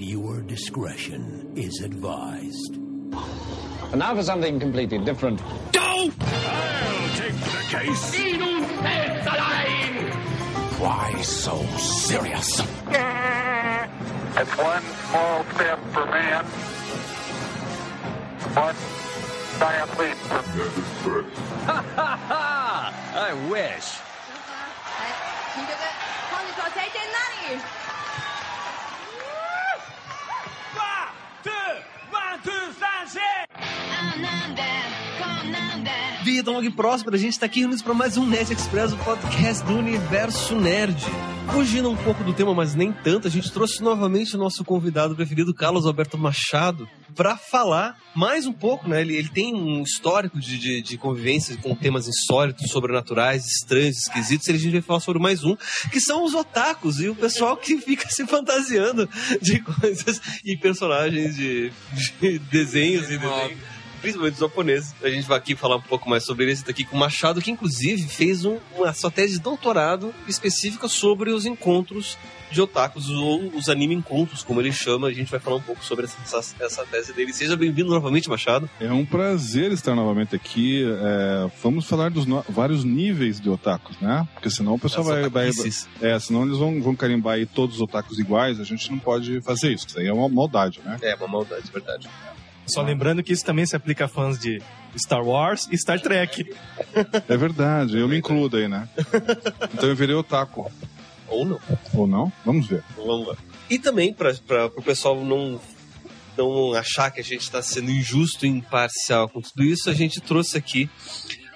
Viewer discretion is advised. And now for something completely different. Don't! I'll take the case. Why so serious? It's one small step for man, one giant leap for I wish. 聞いてく本日の晴天何 Vida longa e próspera, a gente está aqui reunidos para mais um Nerd Express, o podcast do Universo Nerd. Fugindo um pouco do tema, mas nem tanto, a gente trouxe novamente o nosso convidado preferido, Carlos Alberto Machado, para falar mais um pouco, né? Ele, ele tem um histórico de, de, de convivência com temas insólitos, sobrenaturais, estranhos, esquisitos, e a gente vai falar sobre mais um, que são os otakus e o pessoal que fica se fantasiando de coisas e personagens de, de desenhos e desenhos principalmente os japoneses. A gente vai aqui falar um pouco mais sobre ele. Está aqui com o Machado, que inclusive fez um, uma sua tese de doutorado específica sobre os encontros de otakus, ou os anime encontros, como ele chama. A gente vai falar um pouco sobre essa, essa tese dele. Seja bem-vindo novamente, Machado. É um prazer estar novamente aqui. É, vamos falar dos no- vários níveis de otakus, né? Porque senão o pessoal vai, vai. É, senão eles vão, vão carimbar aí todos os otakus iguais. A gente não pode fazer isso. Isso aí é uma maldade, né? É, uma maldade, verdade. Só lembrando que isso também se aplica a fãs de Star Wars e Star Trek. É verdade, eu me incluo aí, né? Então eu virei otaku. Ou não. Ou não? Vamos ver. Vamos lá. E também, para o pessoal não, não achar que a gente está sendo injusto e imparcial com tudo isso, a gente trouxe aqui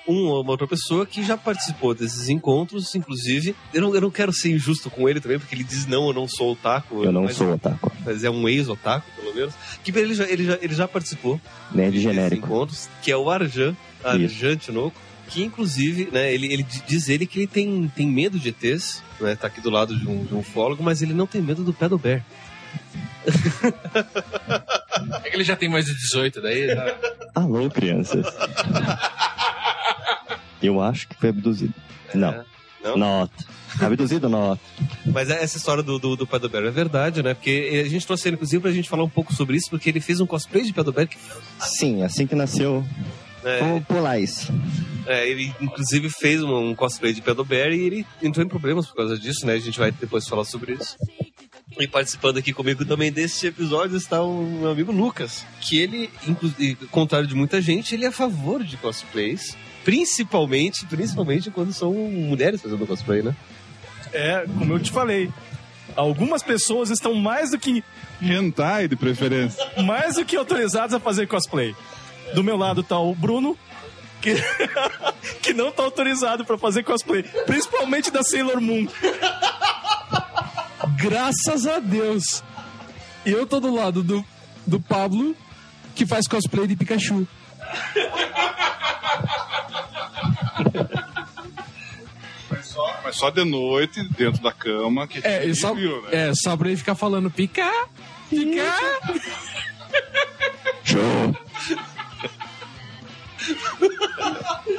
um- uma outra pessoa que já participou desses encontros, inclusive. Eu não, eu não quero ser injusto com ele também, porque ele diz não, eu não sou otaku. Eu não sou otaku. Mas é um ex-otaku, pelo menos. Que ele já, ele já, ele já participou Nerd desses genérico. encontros, que é o Arjan, Arjan Tinoco, que inclusive, né, ele, ele diz ele que ele tem, tem medo de ETs, né, tá aqui do lado de um, de um ufólogo, mas ele não tem medo do pé do bear. É que ele já tem mais de 18, daí já... Alô, crianças. Eu acho que foi abduzido. Não. É. Não? Nota. Abduzido, nota. Mas é- essa história do, do, do bear é verdade, né, porque a gente trouxe ele, inclusive, pra gente falar um pouco sobre isso, porque ele fez um cosplay de pé do bear que Sim, assim que nasceu. é, Vamos pular isso. É, ele inclusive fez um, um cosplay de Pedro Bear e ele entrou em problemas por causa disso, né? A gente vai depois falar sobre isso. E participando aqui comigo também deste episódio está o meu amigo Lucas, que ele, contrário de muita gente, ele é a favor de cosplays, principalmente, principalmente quando são mulheres fazendo cosplay, né? É, como eu te falei, algumas pessoas estão mais do que Hentai de preferência. mais do que autorizadas a fazer cosplay. Do meu lado tá o Bruno, que, que não tá autorizado pra fazer cosplay, principalmente da Sailor Moon. Graças a Deus. E eu tô do lado do, do Pablo, que faz cosplay de Pikachu. Mas só, mas só de noite, dentro da cama, que É, só, viu, né? é, só pra ele ficar falando pica, pica. Show.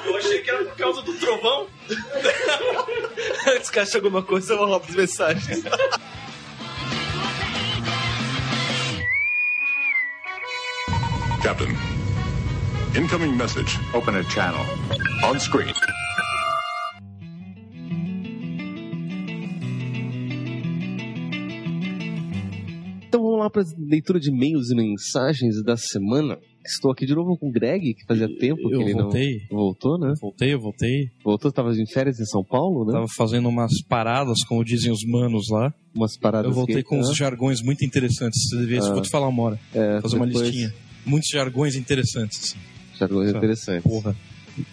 Eu achei que era por causa do trovão. Antes que ache alguma coisa, eu vou lá pras mensagens. Captain, incoming message. Open a channel. On screen. Então vamos lá para leitura de e-mails e mensagens da semana. Estou aqui de novo com o Greg, que fazia tempo que Eu ele voltei. não voltou, né? Voltei, eu voltei. Voltou, estava em férias em São Paulo, né? Tava fazendo umas paradas, como dizem os manos lá. Umas paradas Eu voltei que- com uns Ah, jargões muito interessantes. Você devia, Ah. te falar uma hora. é, Fazer uma depois- listinha. Muitos jargões interessantes, assim. Jargões Tá. interessantes. Porra.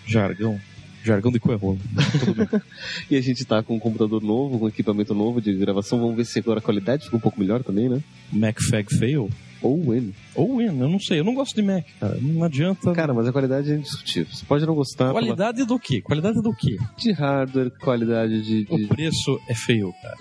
Jargão. Jargão de coerrolo. E a gente tá com um computador novo, com equipamento novo de gravação. Vamos ver se agora a qualidade fica um pouco melhor também, né? MacFag fail? Ou N. Ou Win, eu não sei. Eu não gosto de Mac, cara. Não adianta. Cara, mas a qualidade é indiscutível. Você pode não gostar Qualidade do quê? Qualidade do quê? de hardware, qualidade de, de- O preço é feio, cara.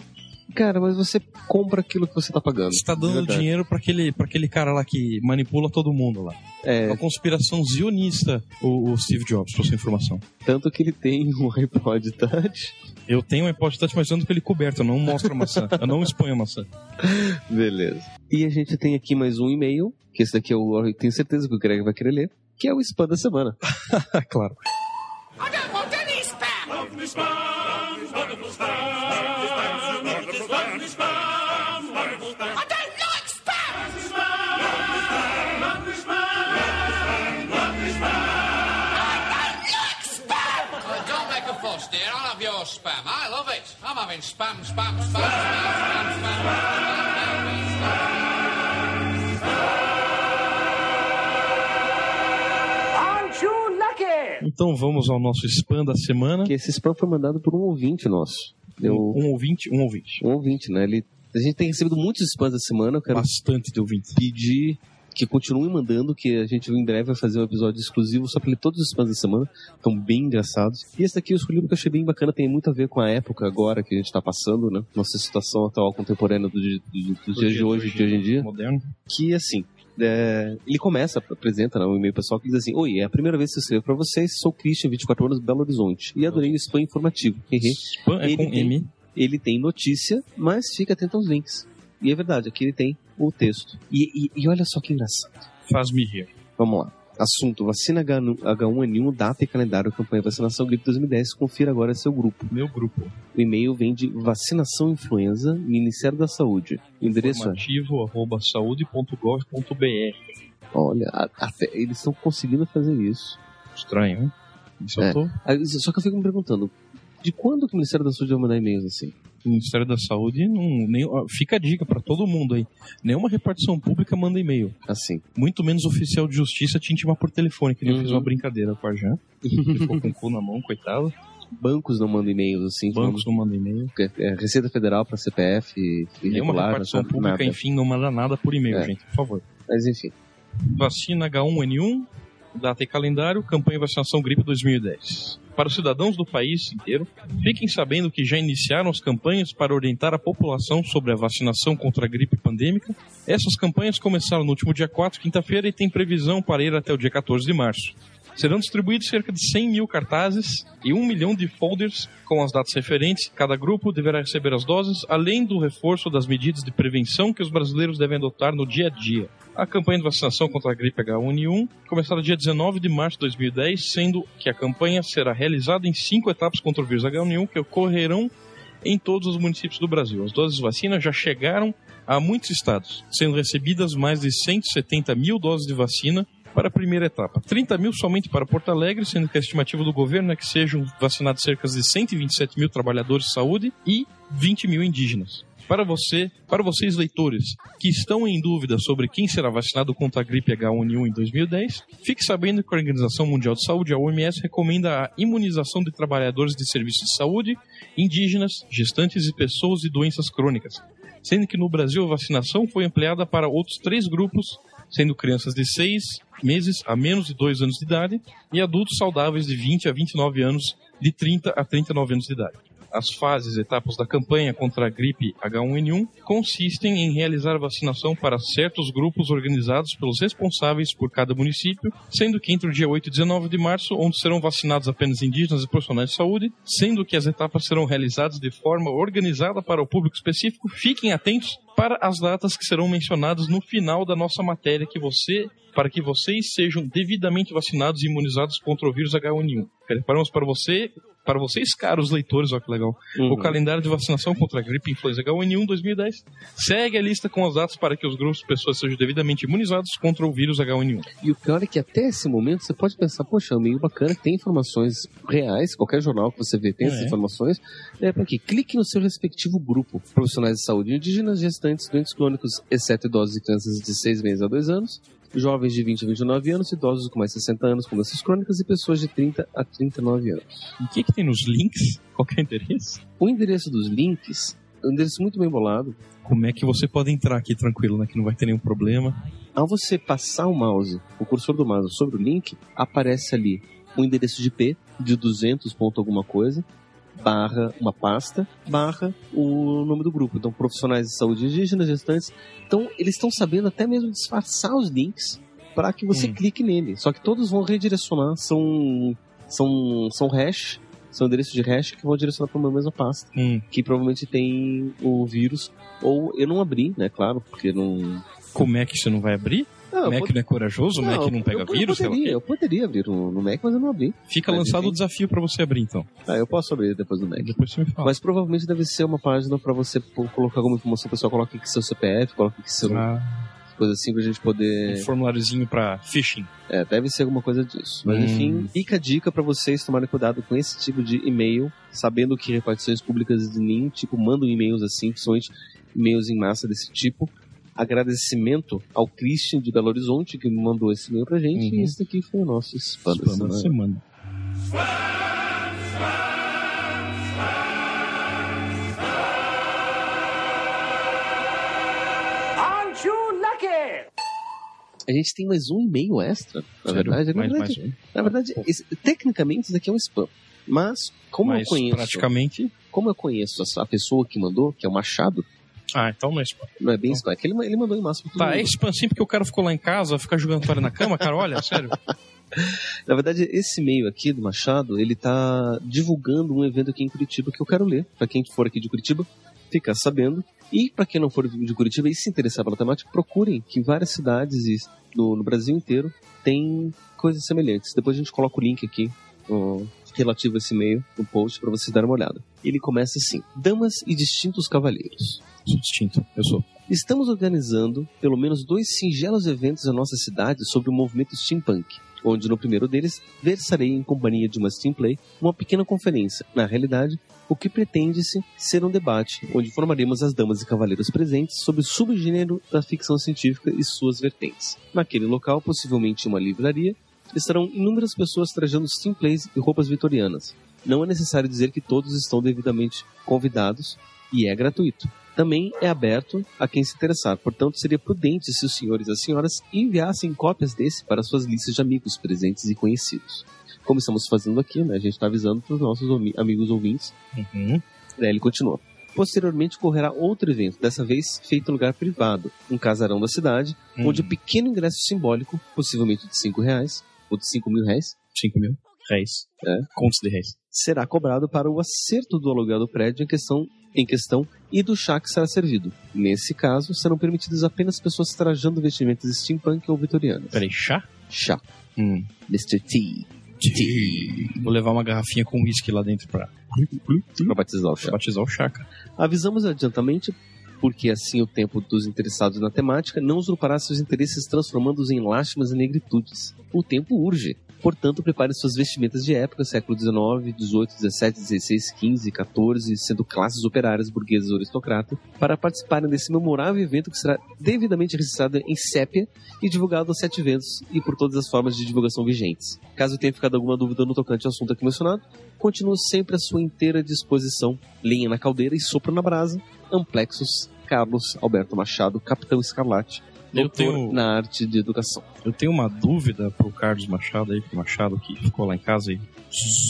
Cara, mas você compra aquilo que você tá pagando. Você tá dando verdade. dinheiro pra aquele, pra aquele cara lá que manipula todo mundo lá. É, Uma conspiração zionista, o, o Steve Jobs, pra sua informação. tanto que ele tem um iPod Touch Eu tenho um iPod Touch, mas eu ando com ele coberto. Eu não mostro a maçã. Eu não exponho a maçã. Beleza. E a gente tem aqui mais um e-mail, que esse daqui eu, eu tenho certeza que o Greg vai querer ler, que é o spam da semana. claro. Spam, spam, spam, spam, spam, Aren't you lucky? Então vamos ao nosso spam da semana. Que esse spam foi mandado por um ouvinte nosso. Eu- Um ouvinte, um ouvinte. Um ouvinte, né? Ele, a gente tem recebido muitos spams da semana. Eu quero Bastante de ouvintes. pedir que continuem mandando, que a gente em breve vai fazer um episódio exclusivo só pra ler todos os spams da semana. Estão bem engraçados. E esse daqui eu escolhi porque eu achei bem bacana, tem muito a ver com a época agora que a gente tá passando, né? Nossa situação atual contemporânea do, do, do, dia de hoje, de hoje em dia. Moderno. Que assim. é, ele começa, apresenta né, um e-mail pessoal que diz assim: Oi, é a primeira vez que eu escrevo pra vocês, sou Christian, 24 anos, Belo Horizonte. E adorei o spam informativo. Spam é com tem, M. ele tem notícia, mas fica atento aos links. E é verdade, aqui ele tem o texto. E, e- e olha só que engraçado. Faz-me rir. Vamos lá. Assunto: vacina H1, H1N1, data e calendário, campanha vacinação gripe 2010. Confira agora seu grupo. Meu grupo. O e-mail vem de vacinação influenza, Ministério da Saúde. O endereço é. Informativo arroba saúde.gov.br. Olha, até eles estão conseguindo fazer isso. Estranho, hein? Isso eu É. tô. Aí, Só que eu fico me perguntando: de quando que o Ministério da Saúde vai mandar e-mails assim? O Ministério da Saúde não. Nem, fica a dica pra todo mundo aí. Nenhuma repartição pública manda e-mail. Assim. Muito menos oficial de justiça te intimar por telefone, que ele fez uma brincadeira com a. Ele ficou com o cu na mão, coitado. Bancos não mandam e-mails assim. Bancos não mandam e-mail. É, é, Receita Federal para CPF Nenhuma irregular, repartição pública, Nada. enfim, não manda nada por e-mail, É. gente, por favor. Mas enfim. Vacina H1N1, data e calendário, campanha vacinação gripe 2010. Para os cidadãos do país inteiro, fiquem sabendo que já iniciaram as campanhas para orientar a população sobre a vacinação contra a gripe pandêmica. Essas campanhas começaram no último dia 4, quinta-feira, e têm previsão para ir até o dia 14 de março. Serão distribuídos cerca de 100 mil cartazes e 1 milhão de folders com as datas referentes. Cada grupo deverá receber as doses, além do reforço das medidas de prevenção que os brasileiros devem adotar no dia a dia. A campanha de vacinação contra a gripe H1N1 começará dia 19 de março de 2010, sendo que a campanha será realizada em cinco etapas contra o vírus H1N1 que ocorrerão em todos os municípios do Brasil. As doses de vacina já chegaram a muitos estados, sendo recebidas mais de 170 mil doses de vacina para a primeira etapa. 30 mil somente para Porto Alegre, sendo que a estimativa do governo é que sejam vacinados cerca de 127 mil trabalhadores de saúde e 20 mil indígenas. Para você, para vocês leitores que estão em dúvida sobre quem será vacinado contra a gripe H1N1 em 2010, fique sabendo que a Organização Mundial de Saúde, a OMS, recomenda a imunização de trabalhadores de serviços de saúde, indígenas, gestantes e pessoas de doenças crônicas, sendo que no Brasil a vacinação foi ampliada para outros três grupos, sendo crianças de 6 meses a menos de 2 anos de idade e adultos saudáveis de 20 a 29 anos, de 30 a 39 anos de idade. As fases, etapas da campanha contra a gripe H1N1 consistem em realizar vacinação para certos grupos organizados pelos responsáveis por cada município, sendo que entre o dia 8 e 19 de março, onde serão vacinados apenas indígenas e profissionais de saúde, sendo que as etapas serão realizadas de forma organizada para o público específico. Fiquem atentos para as datas que serão mencionadas no final da nossa matéria que você para que vocês sejam devidamente vacinados e imunizados contra o vírus H1N1. Preparamos para você, para vocês, caros leitores, olha que legal, Uhum. o calendário de vacinação contra a gripe influenza H1N1 2010. Segue a lista com as datas para que os grupos de pessoas sejam devidamente imunizados contra o vírus H1N1. E o pior é que até esse momento você pode pensar, poxa, é meio bacana, tem informações reais, qualquer jornal que você vê tem essas É. informações. É para quê? Clique no seu respectivo grupo. Profissionais de saúde indígenas, gestantes, doentes crônicos, exceto idosos e crianças de 6 meses a 2 anos, jovens de 20 a 29 anos, idosos com mais de 60 anos com doenças crônicas e pessoas de 30 a 39 anos. O que, que tem nos links? Qual que é o endereço? O endereço dos links é um endereço muito bem bolado. Como é que você pode entrar aqui tranquilo, né? Que não vai ter nenhum problema. Ao você passar o mouse, o cursor do mouse sobre o link, aparece ali um endereço de IP de 200 ponto alguma coisa, barra uma pasta, barra o nome do grupo. Então, profissionais de saúde indígena, gestantes. Então, eles estão sabendo até mesmo disfarçar os links para que você Hum. clique nele. Só que todos vão redirecionar, são, são, são hash são endereços de hash que vão direcionar para uma mesma pasta, Hum. que provavelmente tem o vírus, ou eu não abri, né, claro, porque não... Como é que você não vai abrir? Não, o Mac eu pod- não é corajoso? o Mac não pega eu, vírus? Eu o quê? poderia, eu poderia abrir no, no Mac, mas eu não abri. Fica Mas, lançado enfim. o desafio pra você abrir, então. Ah, eu posso abrir depois do Mac. Depois você me fala. Mas provavelmente deve ser uma página pra você colocar alguma informação pessoal, coloca aqui seu CPF, coloca aqui seu... Ah, Coisa assim pra gente poder... um formuláriozinho pra phishing. É, deve ser alguma coisa disso. Mas Hum. enfim, fica a dica pra vocês tomarem cuidado com esse tipo de e-mail, sabendo que repartições públicas de nenhum tipo mandam e-mails assim, principalmente e-mails em massa desse tipo. Agradecimento ao Christian de Belo Horizonte que me mandou esse e-mail pra gente. Uhum. E esse daqui foi o nosso spam da Spam da semana. semana. Aren't you lucky? A gente tem mais um e-mail extra, na Sério? verdade. Na Mais- verdade, mais um? na verdade esse- tecnicamente isso daqui é um spam. Mas, como Mas eu conheço. praticamente. Como eu conheço a- a pessoa que mandou, que é o Machado, Ah, então não é spam. não é bem spam. É que ele, ele mandou em massa pra todo Tá, mundo. é sim porque o cara ficou lá em casa, fica jogando toalha na cama, cara, olha, sério. Na verdade, esse e-mail aqui do Machado, ele tá divulgando um evento aqui em Curitiba que eu quero ler. Pra quem for aqui de Curitiba, ficar sabendo. E pra quem não for de Curitiba e se interessar pela temática, procurem que várias cidades no, no Brasil inteiro tem coisas semelhantes. Depois a gente coloca o link aqui ó, relativo a esse e-mail no post pra vocês darem uma olhada. Ele começa assim: Damas e distintos cavalheiros. Distinto, eu sou. Estamos organizando pelo menos dois singelos eventos na nossa cidade sobre o movimento steampunk, onde no primeiro deles versarei em companhia de uma Steamplay uma pequena conferência. Na realidade, o que pretende-se ser um debate, onde informaremos as damas e cavaleiros presentes sobre o subgênero da ficção científica e suas vertentes. Naquele local, possivelmente uma livraria, estarão inúmeras pessoas trajando Steamplays e roupas vitorianas. Não é necessário dizer que todos estão devidamente convidados e é gratuito. Também é aberto a quem se interessar, portanto seria prudente se os senhores e as senhoras enviassem cópias desse para suas listas de amigos presentes e conhecidos. Como estamos fazendo aqui, né, a gente está avisando para os nossos amigos ouvintes. Uhum. Daí ele continua. Posteriormente ocorrerá outro evento, dessa vez feito em lugar privado, um casarão da cidade, Hum. onde o pequeno ingresso simbólico, possivelmente de 5 reais, ou de 5 mil reais, 5 mil reais. É. Contos de reais. Será cobrado para o acerto do aluguel do prédio em questão, em questão e do chá que será servido. Nesse caso, serão permitidas apenas pessoas trajando vestimentas steampunk ou vitorianas. Peraí, chá? Chá. Hum. Mr. T. Vou levar uma garrafinha com whisky lá dentro pra, Para batizar o pra chá. batizar o chá, cara. Avisamos adiantamente, porque assim o tempo dos interessados na temática não usurpará seus interesses transformando-os em lástimas e negritudes. O tempo urge. Portanto, prepare suas vestimentas de época, século XIX, XVIII, XVII, XVI, XV, XIV, sendo classes operárias, burguesas ou aristocratas, para participarem desse memorável evento que será devidamente registrado em sépia e divulgado aos sete ventos e por todas as formas de divulgação vigentes. Caso tenha ficado alguma dúvida no tocante ao assunto aqui mencionado, continuo sempre à sua inteira disposição. Linha na caldeira e sopro na brasa. Amplexos, Carlos Alberto Machado, Capitão Escarlate, doutor tenho- na arte de educação. Eu tenho uma dúvida pro Carlos Machado aí, pro Machado que ficou lá em casa e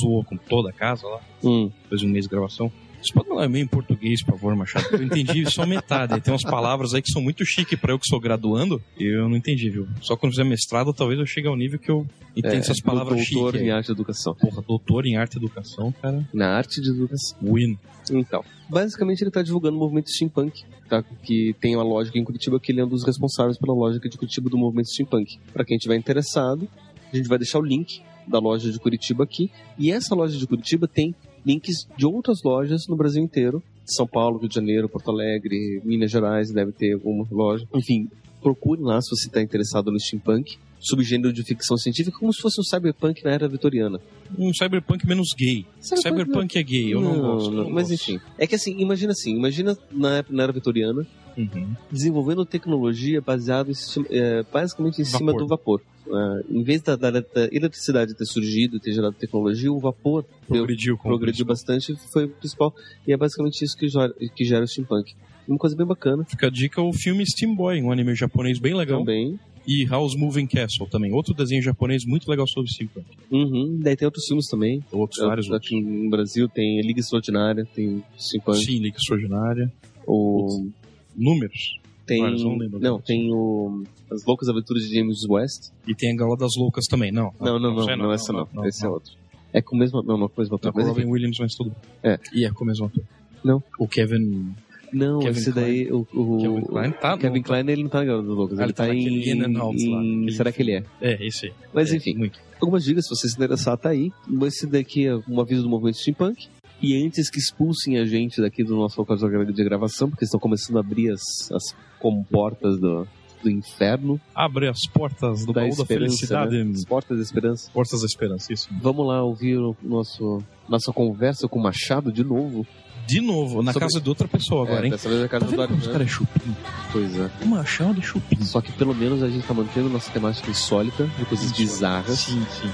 zoou com toda a casa lá, Hum. depois de um mês de gravação. Você pode falar meio em português, por favor, Machado? Eu entendi só metade. Tem umas palavras aí que são muito chique pra eu que sou graduando e eu não entendi, viu? Só quando fizer mestrado, talvez eu chegue ao nível que eu entendo É, essas palavras doutor chiques. em aí. arte de educação. Porra, doutor em arte e educação, cara. Na arte de educação. Win. Então, basicamente ele está divulgando o movimento steampunk, tá? que tem uma lógica em Curitiba que ele é um dos responsáveis pela lógica de Curitiba do movimento steampunk. Para quem estiver interessado, a gente vai deixar o link da loja de Curitiba aqui. E essa loja de Curitiba tem links de outras lojas no Brasil inteiro. São Paulo, Rio de Janeiro, Porto Alegre, Minas Gerais, deve ter alguma loja. Enfim, procure lá se você está interessado no steampunk, subgênero de ficção científica, como se fosse um cyberpunk na era vitoriana. Um cyberpunk menos gay. Cyberpunk, é gay, eu não, gosto. eu não mas gosto. enfim. É que assim, imagina assim, imagina na, na era vitoriana, Uhum. desenvolvendo tecnologia baseada é, basicamente em cima Vapor. do vapor. É, em vez da, da- da eletricidade ter surgido ter gerado tecnologia, o vapor Progrediu com progrediu bastante foi o principal. E é basicamente isso que gera, que gera o steampunk. Uma coisa bem bacana Fica a dica o filme Steam Boy, um anime japonês bem legal. também. E House Moving Castle também, outro desenho japonês muito legal sobre steampunk. Uhum. Daí tem outros filmes também. Outros, vários outros. Aqui no Brasil tem Liga Extraordinária, tem steampunk. Sim, Liga Extraordinária. O... Números. Tem. Não. Não, tem o. As Loucas Aventuras de James West. E tem a Gala das Loucas também, não. Não, não, não, sei não, essa não. Esse é outro. É com o mesmo. Não, não com o mesmo ator. Tá com o Robin. Williams, mas tudo. É. E é com o mesmo ator. Não. O Kevin. Não, Kevin esse daí. O, o, Kevin Kline tá Kevin no- Klein, ele não tá na Garota dos Loucos. Ah, ele ele tá tá em. In and Out lá. em- Será que ele é? É, esse aí. Mas É, enfim, muito. algumas dicas, se você se interessar, tá aí. Esse daqui é um aviso do movimento steampunk. E antes que expulsem a gente daqui do nosso local de gravação, porque estão começando a abrir as, as comportas do, do inferno. Abre as portas do da baú da felicidade. né? As portas da esperança. Portas da esperança, isso. Vamos lá ouvir o nosso, nossa conversa com o Machado de novo. De novo, na Sobre- casa de outra pessoa agora, é, hein? Dessa vez é a casa Tá do Dória, os caras é chupim? Pois é. O Machado é chupim. Só que pelo menos a gente tá mantendo nossa temática insólita, de coisas bizarras. Sim, sim.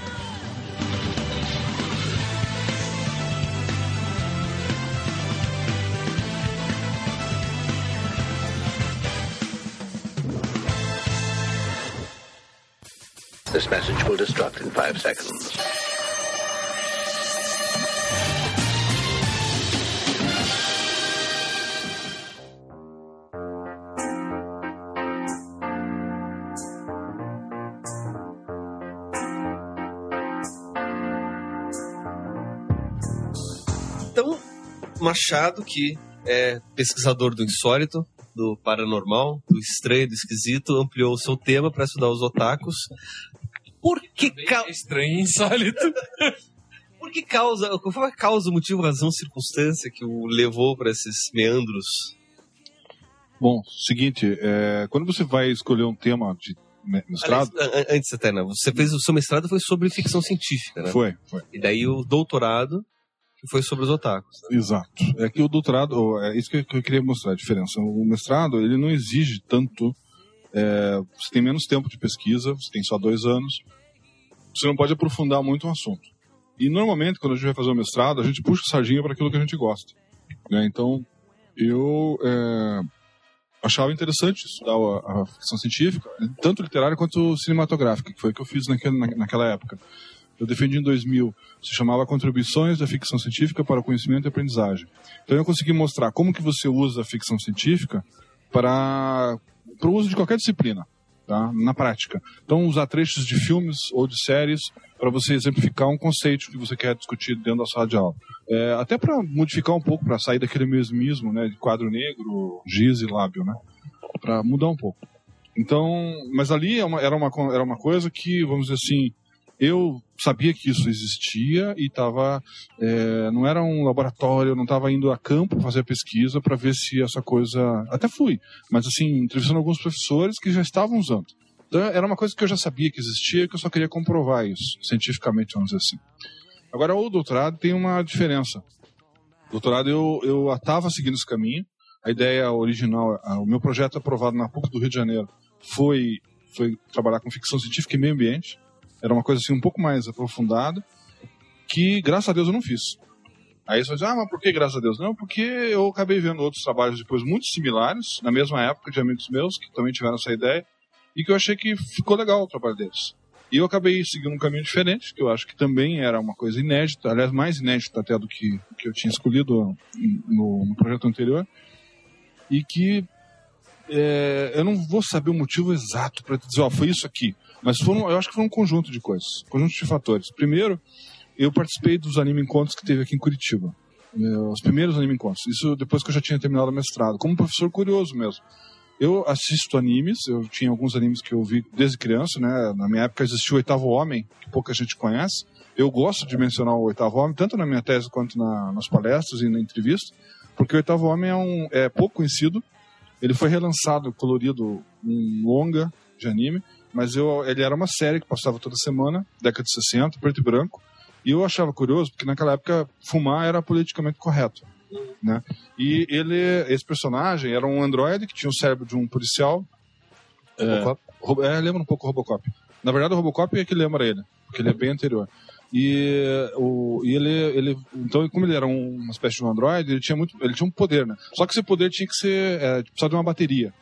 This message will destruct in five seconds. Então, Machado, que é pesquisador do insólito, do paranormal, do estranho, do esquisito, ampliou o seu tema para estudar os otakus. Por que ca... Estranho e insólito. Por que causa, qual foi a causa, motivo, razão, circunstância que o levou para esses meandros? Bom, seguinte, é, quando você vai escolher um tema de me- mestrado, Aliás, an- an- antes até, né? Você fez o seu mestrado foi sobre ficção científica, né? foi, foi. E daí o doutorado que foi sobre os otakus. né? Exato. É que o doutorado, é isso que eu queria mostrar a diferença. O mestrado, ele não exige tanto. É, você tem menos tempo de pesquisa, você tem só dois anos. Você não pode aprofundar muito um assunto. E normalmente, quando a gente vai fazer o mestrado, a gente puxa a sardinha para aquilo que a gente gosta. né? Então, eu é, achava interessante estudar a, a ficção científica, tanto literária quanto cinematográfica, que foi o que eu fiz naquele, na- naquela época. Eu defendi em 2000, se chamava Contribuições da Ficção Científica para o Conhecimento e Aprendizagem. Então eu consegui mostrar como que você usa a ficção científica para, para o uso de qualquer disciplina, tá? na prática. Então usar trechos de filmes ou de séries para você exemplificar um conceito que você quer discutir dentro da sala de aula. É, até para modificar um pouco, para sair daquele mesmismo né, de quadro negro, giz e lábio, né? para mudar um pouco. Então, mas ali é era uma, era uma coisa que, vamos dizer assim, eu sabia que isso existia e estava não era um laboratório, eu não estava indo a campo fazer pesquisa para ver se essa coisa até fui, mas assim entrevistando alguns professores que já estavam usando. Então era uma coisa que eu já sabia que existia que eu só queria comprovar isso cientificamente, vamos dizer assim. Agora o doutorado tem uma diferença. Doutorado eu eu estava seguindo esse caminho. A ideia original, o meu projeto aprovado na PUC do Rio de Janeiro foi foi trabalhar com ficção científica e meio ambiente. Era uma coisa assim um pouco mais aprofundada, que graças a Deus eu não fiz. Aí você vai dizer, ah, mas por que graças a Deus? Não, porque eu acabei vendo outros trabalhos depois muito similares, na mesma época, de amigos meus que também tiveram essa ideia, e que eu achei que ficou legal o trabalho deles. E eu acabei seguindo um caminho diferente, que eu acho que também era uma coisa inédita, aliás, mais inédita até do que, que eu tinha escolhido no, no projeto anterior, e que é, eu não vou saber o motivo exato para dizer, ó, foi isso aqui. Mas foram, eu acho que foi um conjunto de coisas, um conjunto de fatores. Primeiro, eu participei dos anime encontros que teve aqui em Curitiba. Eh, Os primeiros anime encontros. Isso depois que eu já tinha terminado o mestrado. Como professor curioso mesmo. Eu assisto animes, eu tinha alguns animes que eu vi desde criança, né? Na minha época existia o Oitavo Homem, que pouca gente conhece. Eu gosto de mencionar o Oitavo Homem, tanto na minha tese quanto na- nas palestras e na entrevista, porque o Oitavo Homem é, um, é pouco conhecido. Ele foi relançado, colorido, um longa de anime, mas eu, ele era uma série que passava toda semana, década de 60, preto e branco, e eu achava curioso, porque naquela época fumar era politicamente correto. Né? E ele, esse personagem era um androide que tinha o cérebro de um policial. Robocop? É, Ro- é, lembra um pouco o Robocop. Na verdade, o Robocop é que lembra ele, porque ele é bem anterior. E, o, e ele, ele, então, como ele era um- uma espécie de um androide, ele tinha muito, ele tinha um poder, né? Só que esse poder tinha que ser, é, precisava de uma bateria.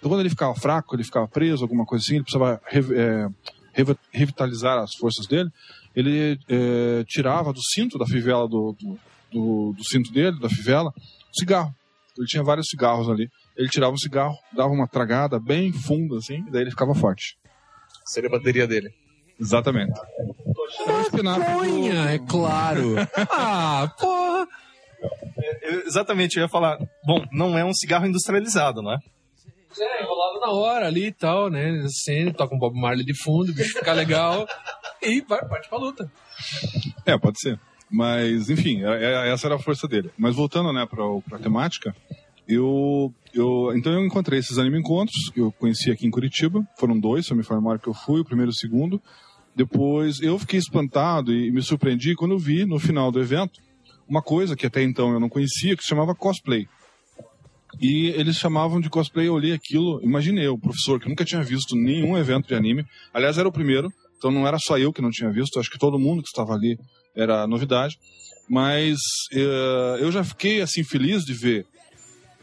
Então, quando ele ficava fraco, ele ficava preso, alguma coisa assim, ele precisava re- é, revi- revitalizar as forças dele. Ele é, tirava do cinto da fivela do, do, do, do cinto dele, da fivela, cigarro. Ele tinha vários cigarros ali. Ele tirava um cigarro, dava uma tragada bem funda, assim, e daí ele ficava forte. Seria a bateria dele. Exatamente. Maconha, é claro. Ah, porra. Eu- exatamente, eu ia falar. Bom, não é um cigarro industrializado, não é? É, enrolado na hora ali e tal, né? Acende, toca um Bob Marley de fundo, o bicho fica legal e vai, parte pra luta. É, pode ser. Mas, enfim, é- é- essa era a força dele. Mas voltando, né, pra, pra temática, eu, eu... Então eu encontrei esses anime encontros, que eu conheci aqui em Curitiba. Foram dois, se eu me formar que eu fui, o primeiro e o segundo. Depois eu fiquei espantado e me surpreendi quando eu vi, no final do evento, uma coisa que até então eu não conhecia, que se chamava cosplay. E eles chamavam de cosplay, eu olhei aquilo, imaginei, o professor que nunca tinha visto nenhum evento de anime. Aliás, era o primeiro, então não era só eu que não tinha visto, acho que todo mundo que estava ali era novidade. Mas eh, eu já fiquei assim feliz de ver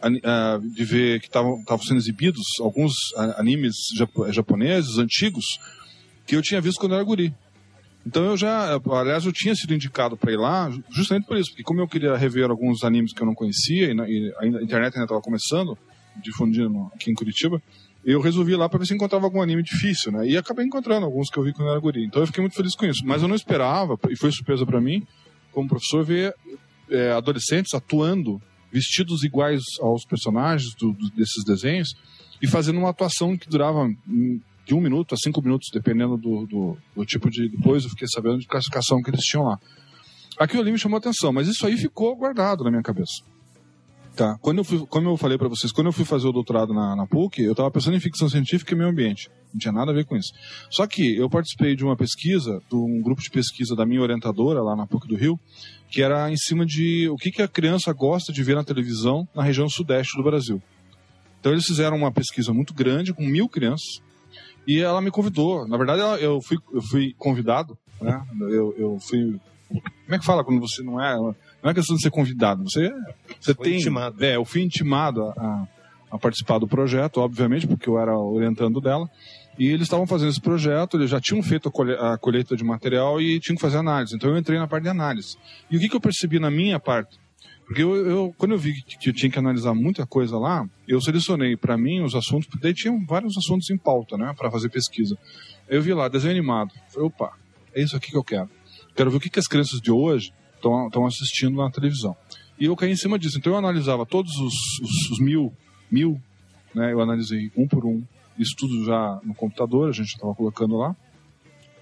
ah, de ver que estavam sendo exibidos alguns animes japo- japoneses antigos que eu tinha visto quando eu era guri. Então eu já, aliás, eu tinha sido indicado para ir lá justamente por isso, porque como eu queria rever alguns animes que eu não conhecia e, na- e a internet ainda estava começando, difundindo aqui em Curitiba, eu resolvi ir lá para ver se encontrava algum anime difícil, né? E acabei encontrando alguns que eu vi quando eu era guri. Então eu fiquei muito feliz com isso. Mas eu não esperava, e foi surpresa para mim, como professor, ver é, adolescentes atuando vestidos iguais aos personagens do- do- desses desenhos e fazendo uma atuação que durava hum, de um minuto a cinco minutos, dependendo do, do- do tipo de. Depois eu fiquei sabendo de classificação que eles tinham lá. Aquilo ali me chamou atenção, mas isso aí ficou guardado na minha cabeça. Tá. Quando eu fui, como eu falei para vocês, quando eu fui fazer o doutorado na, na PUC, eu estava pensando em ficção científica e meio ambiente. Não tinha nada a ver com isso. Só que eu participei de uma pesquisa, de um grupo de pesquisa da minha orientadora lá na PUC do Rio, que era em cima de o que, que a criança gosta de ver na televisão na região sudeste do Brasil. Então eles fizeram uma pesquisa muito grande com mil crianças e ela me convidou. Na verdade, eu fui, eu fui convidado, né? Eu, eu fui. Como é que fala quando você não é? Não é questão de ser convidado. Você, você Foi tem. intimado. É, eu fui intimado a, a- a participar do projeto, obviamente, porque eu era orientando dela. E eles estavam fazendo esse projeto, eles já tinham feito a colheita de material e tinham que fazer análise. Então eu entrei na parte de análise. E o que, que eu percebi na minha parte? Porque eu, eu- quando eu vi que, eu tinha que analisar muita coisa lá, eu selecionei para mim os assuntos, porque daí tinham vários assuntos em pauta, né, para fazer pesquisa. Eu vi lá, desenho animado. Falei, opa, é isso aqui que eu quero. Quero ver o que, que as crianças de hoje estão assistindo na televisão. E eu caí em cima disso. Então eu analisava todos os, os- os mil, mil, né, eu analisei um por um, isso tudo já no computador, a gente estava colocando lá.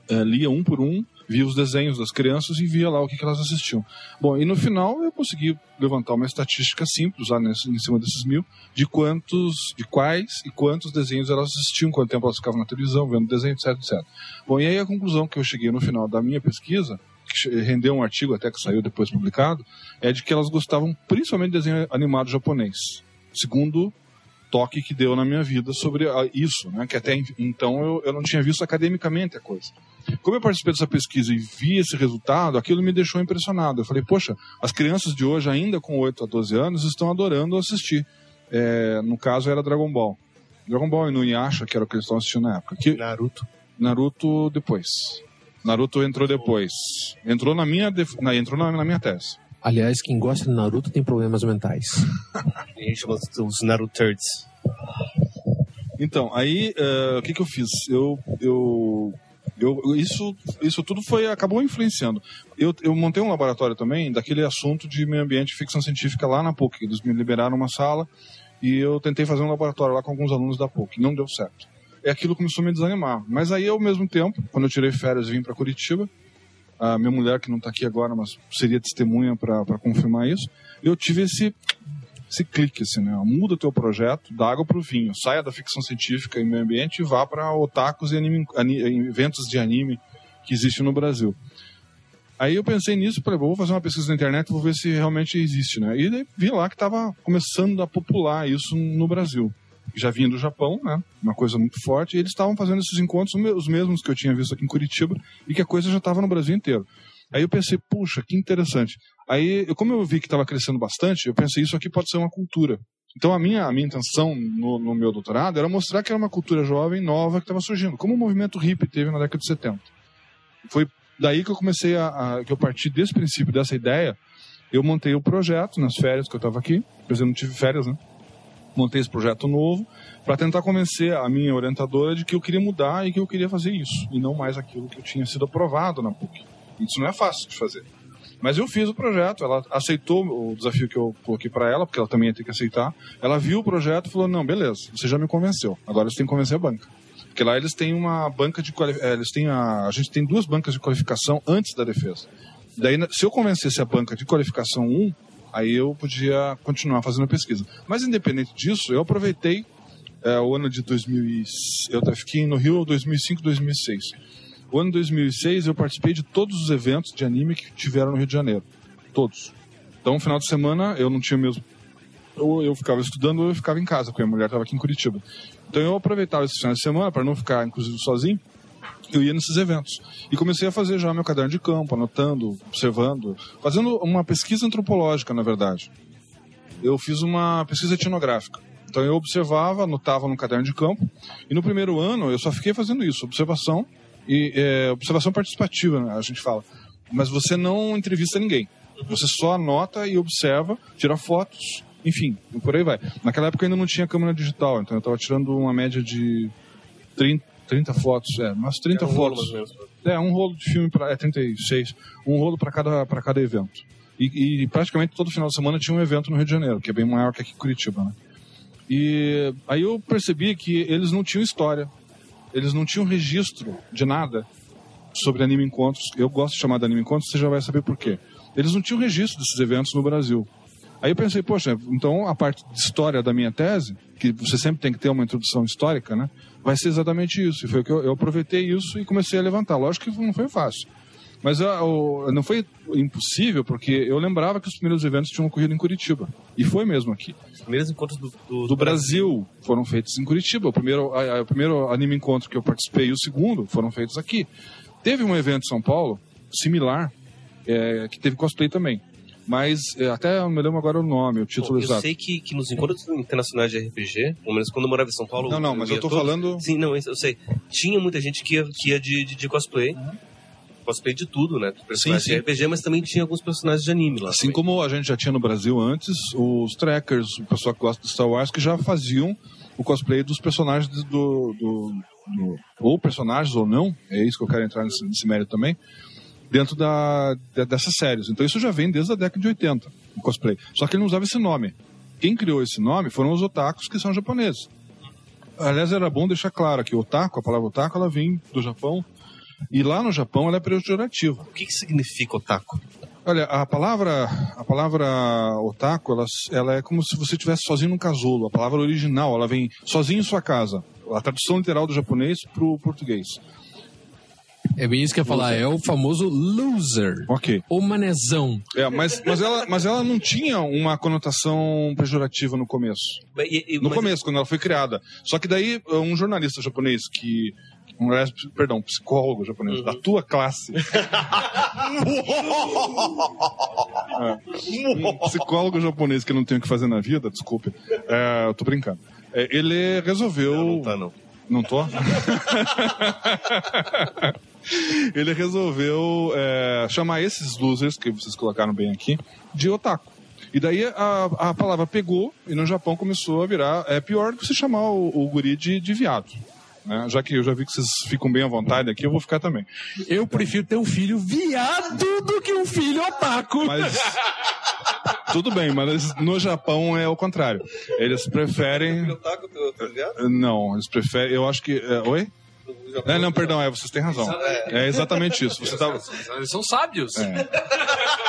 É, lia um por um, via os desenhos das crianças e via lá o que, que elas assistiam. Bom, e no final eu consegui levantar uma estatística simples lá nesse, em cima desses mil, de quantos, de quais e quantos desenhos elas assistiam, quanto tempo elas ficavam na televisão, vendo desenho, etc, etc. Bom, e aí a conclusão que eu cheguei no final da minha pesquisa, que rendeu um artigo até que saiu depois publicado, é de que elas gostavam principalmente de desenho animado japonês. Segundo toque que deu na minha vida sobre isso, né? Que até en- então eu, eu não tinha visto academicamente a coisa. Como eu participei dessa pesquisa e vi esse resultado, aquilo me deixou impressionado. Eu falei, poxa, as crianças de hoje, ainda com 8 a 12 anos, estão adorando assistir. É, no caso, era Dragon Ball. Dragon Ball e Nuyasha, que era o que eles estavam assistindo na época. Que... Naruto. Naruto depois. Naruto entrou depois. Entrou na minha, def- na, entrou na, na minha tese. Aliás, quem gosta de Naruto tem problemas mentais. A gente chama os- Naruturds. Então, aí, eh, o que que eu fiz? Eu, eu, eu, isso, isso tudo foi, acabou influenciando. Eu, eu montei um laboratório também daquele assunto de meio ambiente e ficção científica lá na PUC. Eles me liberaram uma sala e eu tentei fazer um laboratório lá com alguns alunos da PUC. Não deu certo. E aquilo começou a me desanimar. Mas aí, ao mesmo tempo, quando eu tirei férias e vim para Curitiba, a minha mulher, que não está aqui agora, mas seria testemunha para confirmar isso, eu tive esse esse clique, assim, né? Muda teu projeto da água para o vinho. Saia da ficção científica e meio ambiente e vá para otakus e anime, ani- eventos de anime que existem no Brasil. Aí eu pensei nisso, falei, vou fazer uma pesquisa na internet, vou ver se realmente existe, né? E daí vi lá que estava começando a popular isso no Brasil. Já vinha do Japão, né? Uma coisa muito forte, e eles estavam fazendo esses encontros, os mesmos que eu tinha visto aqui em Curitiba, e que a coisa já estava no Brasil inteiro. Aí eu pensei, puxa, que interessante. Aí, eu- como eu vi que estava crescendo bastante, eu pensei, isso aqui pode ser uma cultura. Então a minha, a minha intenção no, no meu doutorado era mostrar que era uma cultura jovem, nova, que estava surgindo, como o movimento hippie teve na década de 70. Foi daí que eu comecei a, a- que eu parti desse princípio, dessa ideia, eu montei o projeto nas férias que eu estava aqui, por exemplo, não tive férias, né? montei esse projeto novo para tentar convencer a minha orientadora de que eu queria mudar e que eu queria fazer isso, e não mais aquilo que eu tinha sido aprovado na PUC. Isso não é fácil de fazer. Mas eu fiz o projeto, ela aceitou o desafio que eu coloquei para ela, porque ela também ia ter que aceitar. Ela viu o projeto e falou: não, beleza, você já me convenceu, agora você tem que convencer a banca. Porque lá eles têm uma banca de eh, eles têm a, a gente tem duas bancas de qualificação antes da defesa. Daí, se eu convencesse a banca de qualificação 1, aí eu podia continuar fazendo a pesquisa. Mas independente disso, eu aproveitei eh, o ano de 2000 e- eu fiquei no Rio 2005, 2006. O ano 2006 eu participei de todos os eventos de anime que tiveram no Rio de Janeiro. Todos. Então, no final de semana, eu não tinha mesmo. Ou eu ficava estudando ou eu ficava em casa, porque a mulher estava aqui em Curitiba. Então, eu aproveitava esse final de semana para não ficar, inclusive, sozinho. Eu ia nesses eventos. E comecei a fazer já meu caderno de campo, anotando, observando, fazendo uma pesquisa antropológica, na verdade. Eu fiz uma pesquisa etnográfica. Então, eu observava, anotava no caderno de campo. E no primeiro ano, eu só fiquei fazendo isso: observação e é, observação participativa, né, a gente fala. Mas você não entrevista ninguém. Você só anota e observa, tira fotos, enfim, e por aí vai. Naquela época ainda não tinha câmera digital, então eu estava tirando uma média de 30, 30 fotos, é, umas 30 Era um fotos. menos. É, um rolo de filme, pra, é 36, um rolo para cada, pra cada evento. E, e praticamente todo final de semana tinha um evento no Rio de Janeiro, que é bem maior que aqui em Curitiba, né? E aí eu percebi que eles não tinham história, eles não tinham registro de nada sobre anime encontros. Eu gosto de chamar de anime encontros, você já vai saber por quê. Eles não tinham registro desses eventos no Brasil. Aí eu pensei, poxa, então a parte de história da minha tese, que você sempre tem que ter uma introdução histórica, né? Vai ser exatamente isso. E foi que eu, eu aproveitei isso e comecei a levantar. Lógico que não foi fácil. Mas eu- eu- não foi impossível, porque eu lembrava que os primeiros eventos tinham ocorrido em Curitiba. E foi mesmo aqui. Os primeiros encontros do, do, Do Brasil foram feitos em Curitiba. O primeiro, a- a- o primeiro anime encontro que eu participei e o segundo foram feitos aqui. Teve um evento em São Paulo, similar, é, que teve cosplay também. Mas é, até eu me lembro agora o nome, o título Bom, eu exato. sei que, que nos encontros internacionais de RPG, pelo menos quando eu morava em São Paulo. Não, não, mas eu tô todos. falando- Sim, não, eu sei. Tinha muita gente que ia, que ia de, de, de cosplay. Cosplay de tudo, né? Personagens sim. de RPG, mas também tinha alguns personagens de anime lá. Assim como a gente já tinha no Brasil antes, os trackers, o pessoal que gosta de Star Wars, que já faziam o cosplay dos personagens do, do- do- ou personagens ou não, é isso que eu quero entrar nesse, nesse mérito também, dentro da, de- dessas séries. Então isso já vem desde a década de 80, o cosplay. Só que ele não usava esse nome. Quem criou esse nome foram os otakus, que são japoneses. Aliás, era bom deixar claro que otaku, a palavra otaku, ela vem do Japão, e lá no Japão ela é pejorativa. O que, que significa otaku? Olha, a palavra, a palavra otaku, ela, ela é como se você estivesse sozinho num casulo. A palavra original, ela vem sozinho em sua casa. A tradução literal do japonês para o português. É bem isso que eu ia falar, é o famoso loser. Ok. Ou manezão. É, mas, mas, ela, mas ela não tinha uma conotação pejorativa no começo. E- e- No mas- começo, quando ela foi criada. Só que daí, um jornalista japonês que. Um, aliás, perdão, psicólogo japonês, da tua classe. É. Um psicólogo japonês que não tem o que fazer na vida, desculpe. É, eu tô brincando. É, ele resolveu. Não, tá, não. Não tô? ele resolveu é, chamar esses losers, que vocês colocaram bem aqui, de otaku. E daí a, a palavra pegou e no Japão começou a virar. É pior do que você chamar o, o guri de, de viado. Né? Já que eu já vi que vocês ficam bem à vontade aqui, eu vou ficar também. Eu prefiro ter um filho viado do que um filho otaku. Mas tudo bem, mas no Japão é o contrário. Eles preferem. Otaku? Não, eles preferem. Eu acho que. é, oi? É, não, perdão, é, vocês têm razão. É exatamente isso. Você tá. Eles são sábios. É.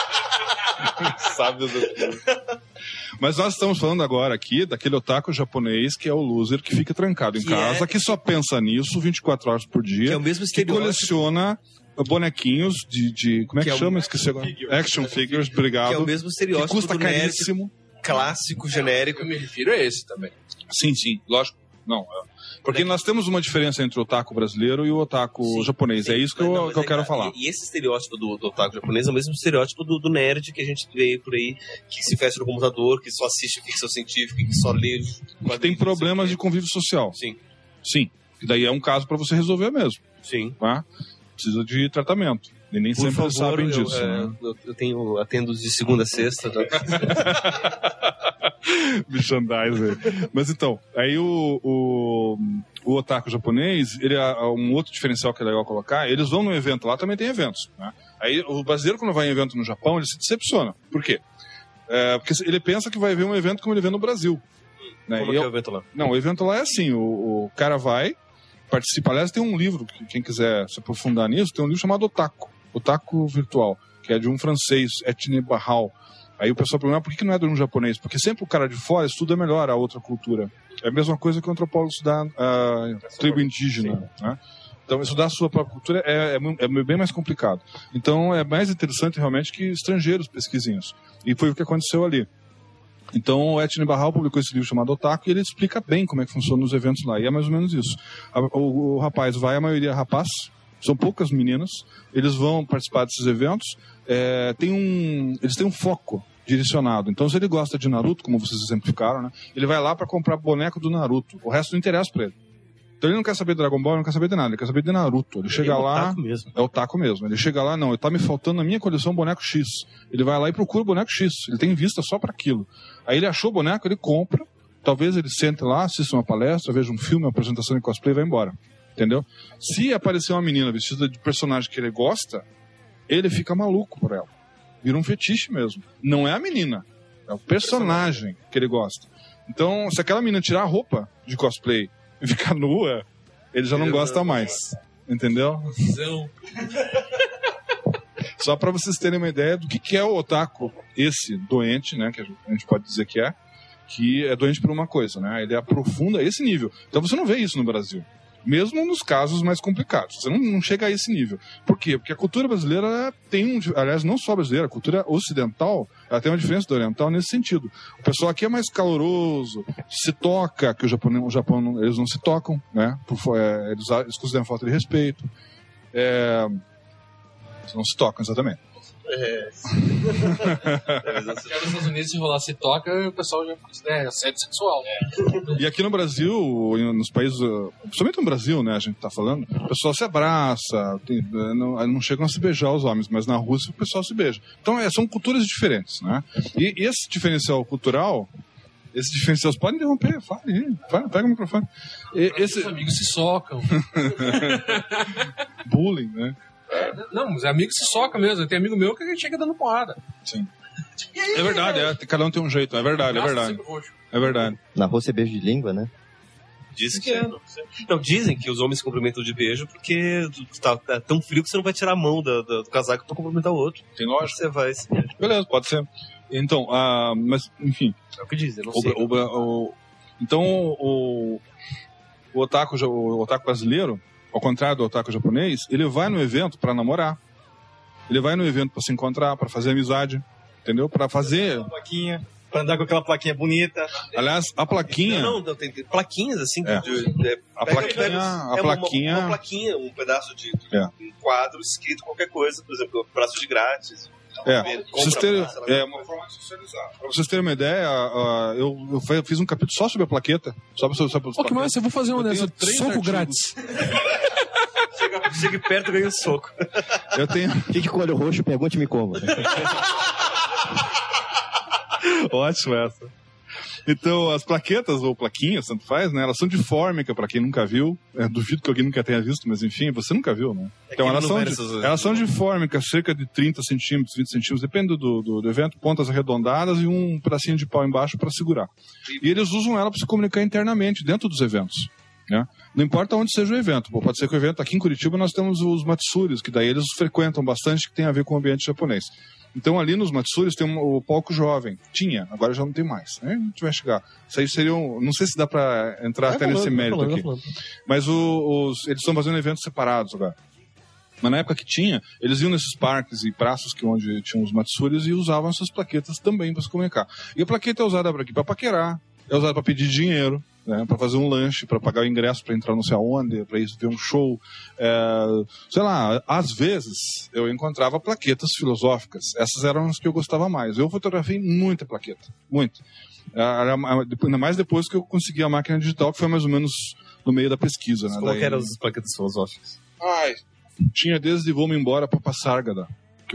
Sábios Mas nós estamos falando agora aqui daquele otaku japonês que é o loser que fica trancado em Que casa, é- que só pensa nisso 24 horas por dia. Que é o mesmo que coleciona bonequinhos de. de como é que, Que é chama? Esqueci agora. Action figures, obrigado. Que é o mesmo estereótipo Que custa do nerd caríssimo. clássico, genérico. Eu me refiro a esse também. Sim, sim, lógico. Não. é. Porque nós temos uma diferença entre o otaku brasileiro e o otaku japonês. é isso que eu, Não, que eu é quero que- falar. E, e esse estereótipo do, do otaku japonês é o mesmo estereótipo do, do nerd que a gente vê por aí, que se fecha no computador, que só assiste ficção científica, que só lê. Que tem problemas de convívio social. Sim. Sim. Que daí é um caso para você resolver mesmo. Sim. Tá? Precisa de tratamento. E nem Por sempre favor, sabem eu, disso. é, né? eu, eu tenho atendo de segunda a sexta. Merchandiser. Mas então, aí o, o, o otaku japonês, ele é um outro diferencial que é legal colocar, eles vão no evento lá, também tem eventos, né? Aí o brasileiro quando vai em evento no Japão, ele se decepciona. Por quê? É, porque ele pensa que vai ver um evento como ele vê no Brasil. Né? Como E é o evento lá? Não, o evento lá é assim, o, o cara vai, participa, aliás tem um livro, que quem quiser se aprofundar nisso, tem um livro chamado Otaku, Otaku Virtual, que é de um francês, Etienne Barral. Aí o pessoal pergunta, "Ah, por que não é um japonês? Porque sempre o cara de fora estuda melhor a outra cultura. É a mesma coisa que o antropólogo estudar a tribo indígena, né? Então, estudar a sua própria cultura é, é é bem mais complicado. Então, é mais interessante realmente que estrangeiros pesquisem isso. E foi o que aconteceu ali. Então, o Etienne Barral publicou esse livro chamado Otaku e ele explica bem como é que funciona os eventos lá. E é mais ou menos isso. O, o rapaz vai, a maioria é rapaz, são poucas meninas, eles vão participar desses eventos. é, tem um, eles têm um foco direcionado. Então, se ele gosta de Naruto, como vocês exemplificaram, né, ele vai lá para comprar boneco do Naruto. O resto não interessa para ele. Então ele não quer saber de Dragon Ball, ele não quer saber de nada, ele quer saber de Naruto. Ele chega é lá. É o taco mesmo. Ele chega lá, não, tá me faltando na minha coleção boneco X. Ele vai lá e procura o boneco X. Ele tem vista só para aquilo. Aí ele achou o boneco, ele compra. Talvez ele sente lá, assista uma palestra, veja um filme, uma apresentação de cosplay e vai embora. Entendeu? Se aparecer uma menina vestida de personagem que ele gosta, ele fica maluco por ela. Vira um fetiche mesmo. Não é a menina, é o personagem que ele gosta. Então, se aquela menina tirar a roupa de cosplay e ficar nua, ele já não gosta mais. Entendeu? Só para vocês terem uma ideia do que, que é o otaku, esse doente, né, que a gente pode dizer que é, que é doente por uma coisa, né? Ele aprofunda esse nível. Então você não vê isso no Brasil. Mesmo nos casos mais complicados. Você não, não chega a esse nível. Por quê? Porque a cultura brasileira tem um. Aliás, não só brasileira, a cultura ocidental, ela tem uma diferença do oriental nesse sentido. O pessoal aqui é mais caloroso, se toca, que o Japão, o Japão eles não se tocam, né? Por, é, eles, eles consideram falta de respeito. É, não se tocam, exatamente. É. Cara, nos Estados Unidos, se rolar se toca, o pessoal já considera é assédio sexual. E aqui no Brasil, nos países, eh, principalmente no Brasil, né, a gente tá falando, o pessoal se abraça, tem- eh, não, não chegam a se beijar os homens, mas na Rússia o pessoal se beija. Então, é, são culturas diferentes, né? E, e esse diferencial cultural, esses diferenciais, podem interromper, fale, aí, fale, pega o microfone. E, esse... Os amigos se socam. Bullying, né? Não, mas amigos se socam mesmo. Tem amigo meu que a gente chega dando porrada. Sim. É verdade, é, cada um tem um jeito, é verdade, é verdade. É verdade. Na Rússia é beijo de língua, né? Dizem que é. Não, dizem que os homens se cumprimentam de beijo porque tá, tá tão frio que você não vai tirar a mão da- da- do casaco pra cumprimentar o outro. Tem lógico. Você vai se beijar. Beleza, pode ser. Então, ah, mas, enfim. É o que dizem, não O- sei. o- o- então, o, o, otaku, o otaku brasileiro, ao contrário do otaku japonês, ele vai no evento para namorar. Ele vai no evento para se encontrar, para fazer amizade, entendeu? Para fazer. plaquinha, pra andar com aquela plaquinha bonita. Aliás, a plaquinha. Não, não, tem, tem plaquinhas assim. É. de- de- A pega- plaquinha- pega- a é uma- plaquinha- Uma, plaquinha, um pedaço de É. um quadro escrito qualquer coisa, por exemplo, prazo de grátis. É, pra vocês terem, passa, é, uma forma de socializar. Pra vocês terem uma ideia, ah, eu, eu fiz um capítulo só sobre a plaqueta. Só sobre, sobre os Pô, que massa, eu vou fazer uma dessa. Soco artigos. grátis. Chega, chega perto e ganha um soco. Eu tenho. Fique com o olho roxo, pergunte-me como. Ótimo essa. Então, as plaquetas ou plaquinhas, tanto faz, né? Elas são de fórmica, pra quem nunca viu. É, duvido que alguém nunca tenha visto, mas enfim, você nunca viu, né? Então, que elas são, de, elas são de fórmica, cerca de 30 centímetros, 20 centímetros, depende do, do, do evento, pontas arredondadas e um pedacinho de pau embaixo para segurar. E eles usam ela para se comunicar internamente, dentro dos eventos. Né? Não importa onde seja o evento. Pô, pode ser que o evento aqui em Curitiba nós temos os Matsuris, que daí eles frequentam bastante, que tem a ver com o ambiente japonês. Então ali nos Matsuris tem um- o palco jovem. Tinha, agora já não tem mais. Né? A gente vai chegar. Isso aí seria um, Não sei se dá para entrar Vai até falando, nesse vai mérito falando, aqui. falando. Mas o- os, eles estão fazendo eventos separados agora. Mas na época que tinha, eles iam nesses parques e praças que onde tinham os Matsuris e usavam essas plaquetas também para se comunicar. E a plaqueta é usada para aqui para paquerar, é usada para pedir dinheiro, né, para fazer um lanche, para pagar o ingresso, para entrar não sei aonde, para ir ver um show. É, sei lá, às vezes eu encontrava plaquetas filosóficas. Essas eram as que eu gostava mais. Eu fotografei muita plaqueta, muito. Ah, era- Ainda mais depois que eu consegui a máquina digital, que foi mais ou menos no meio da pesquisa. Né? Como Daí- eram as plaquetas filosóficas? Ai, tinha desde Vou-me embora para Passárgada,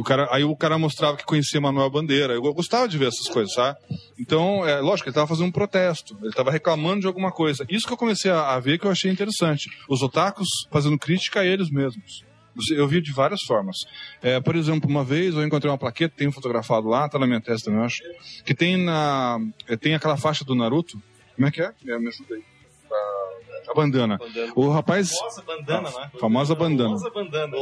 o cara, aí o cara mostrava que conhecia Manuel Bandeira. Eu gostava de ver essas coisas, sabe? Então, é lógico, ele estava fazendo um protesto. Ele estava reclamando de alguma coisa. Isso que eu comecei a, a ver que eu achei interessante. Os otakus fazendo crítica a eles mesmos. Eu vi de várias formas. É, por exemplo, uma vez eu encontrei uma plaqueta, tenho fotografado lá, tá na minha testa também, eu acho, que tem na é, tem aquela faixa do Naruto. Como é que é? É, me ajuda aí. A, a bandana. O rapaz. Famosa bandana, né? Famosa bandana. Famosa bandana.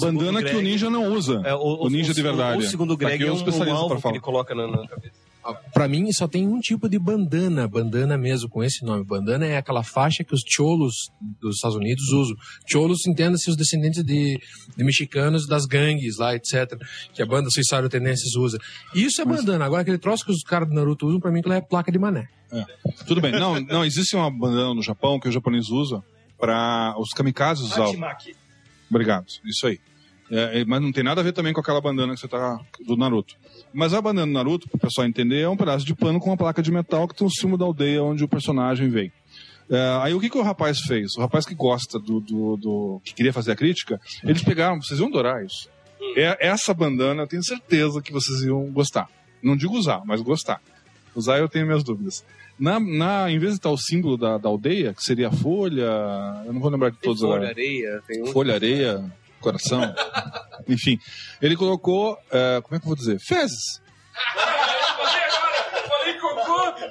bandana que o ninja não usa. É, o, ninja de verdade. O segundo Greg aqui é o um, um especialista alvo que falar. ele coloca na, na cabeça. Pra mim, só tem um tipo de bandana. Bandana mesmo, com esse nome. Bandana é aquela faixa que os cholos dos Estados Unidos usam. Cholos, entenda-se os descendentes de, de mexicanos das gangues lá, etc. Que a banda Suicidal Tendências usa. Isso é bandana. Agora, aquele troço que os caras do Naruto usam, pra mim, é placa de mané. É. Tudo bem. Não, não, existe uma bandana no Japão que o japonês usa para os kamikazes usar. Obrigado, isso aí. É, é, mas não tem nada a ver também com aquela bandana que você tá do Naruto. Mas a bandana do Naruto, para o pessoal entender, é um pedaço de pano com uma placa de metal que tem o símbolo da aldeia onde o personagem vem. É, aí o que, que o rapaz fez? O rapaz que gosta do, do, do- que queria fazer a crítica, eles pegaram, vocês iam adorar isso. É, essa bandana eu tenho certeza que vocês iam gostar. Não digo usar, mas gostar. Usar eu tenho minhas dúvidas. Na, na, em vez de estar o símbolo da, da aldeia, que seria a folha, eu não vou lembrar de todos folha, agora. areia, tem um... Folha, areia, coração. Enfim, ele colocou, é, como é que eu vou dizer? Fezes.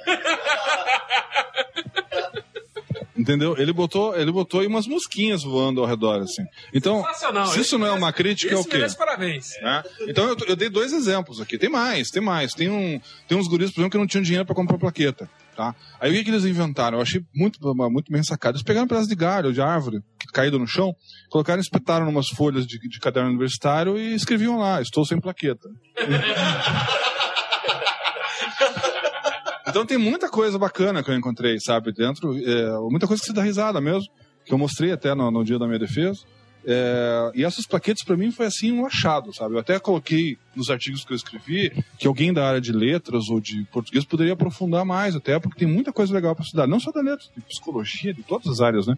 Entendeu? Ele botou, ele botou aí umas mosquinhas voando ao redor, assim. Então, se isso não é uma crítica, é o quê? parabéns. né? Então eu, eu dei dois exemplos aqui. Tem mais, tem mais. Tem, um, tem uns guris, por exemplo, que não tinham dinheiro para comprar plaqueta. Tá? Aí o que, que eles inventaram? Eu achei muito, muito bem sacado. Eles pegaram um pedaço de galho, de árvore, caído no chão, colocaram, espetaram umas folhas de, de caderno universitário e escreviam lá: Estou sem plaqueta. Então tem muita coisa bacana que eu encontrei, sabe, dentro. é, muita coisa que se dá risada mesmo, que eu mostrei até no, no dia da minha defesa. É, e essas plaquetas para mim foi assim um achado, sabe? Eu até coloquei nos artigos que eu escrevi que alguém da área de letras ou de português poderia aprofundar mais, até porque tem muita coisa legal para estudar, não só da letras, de psicologia, de todas as áreas, né?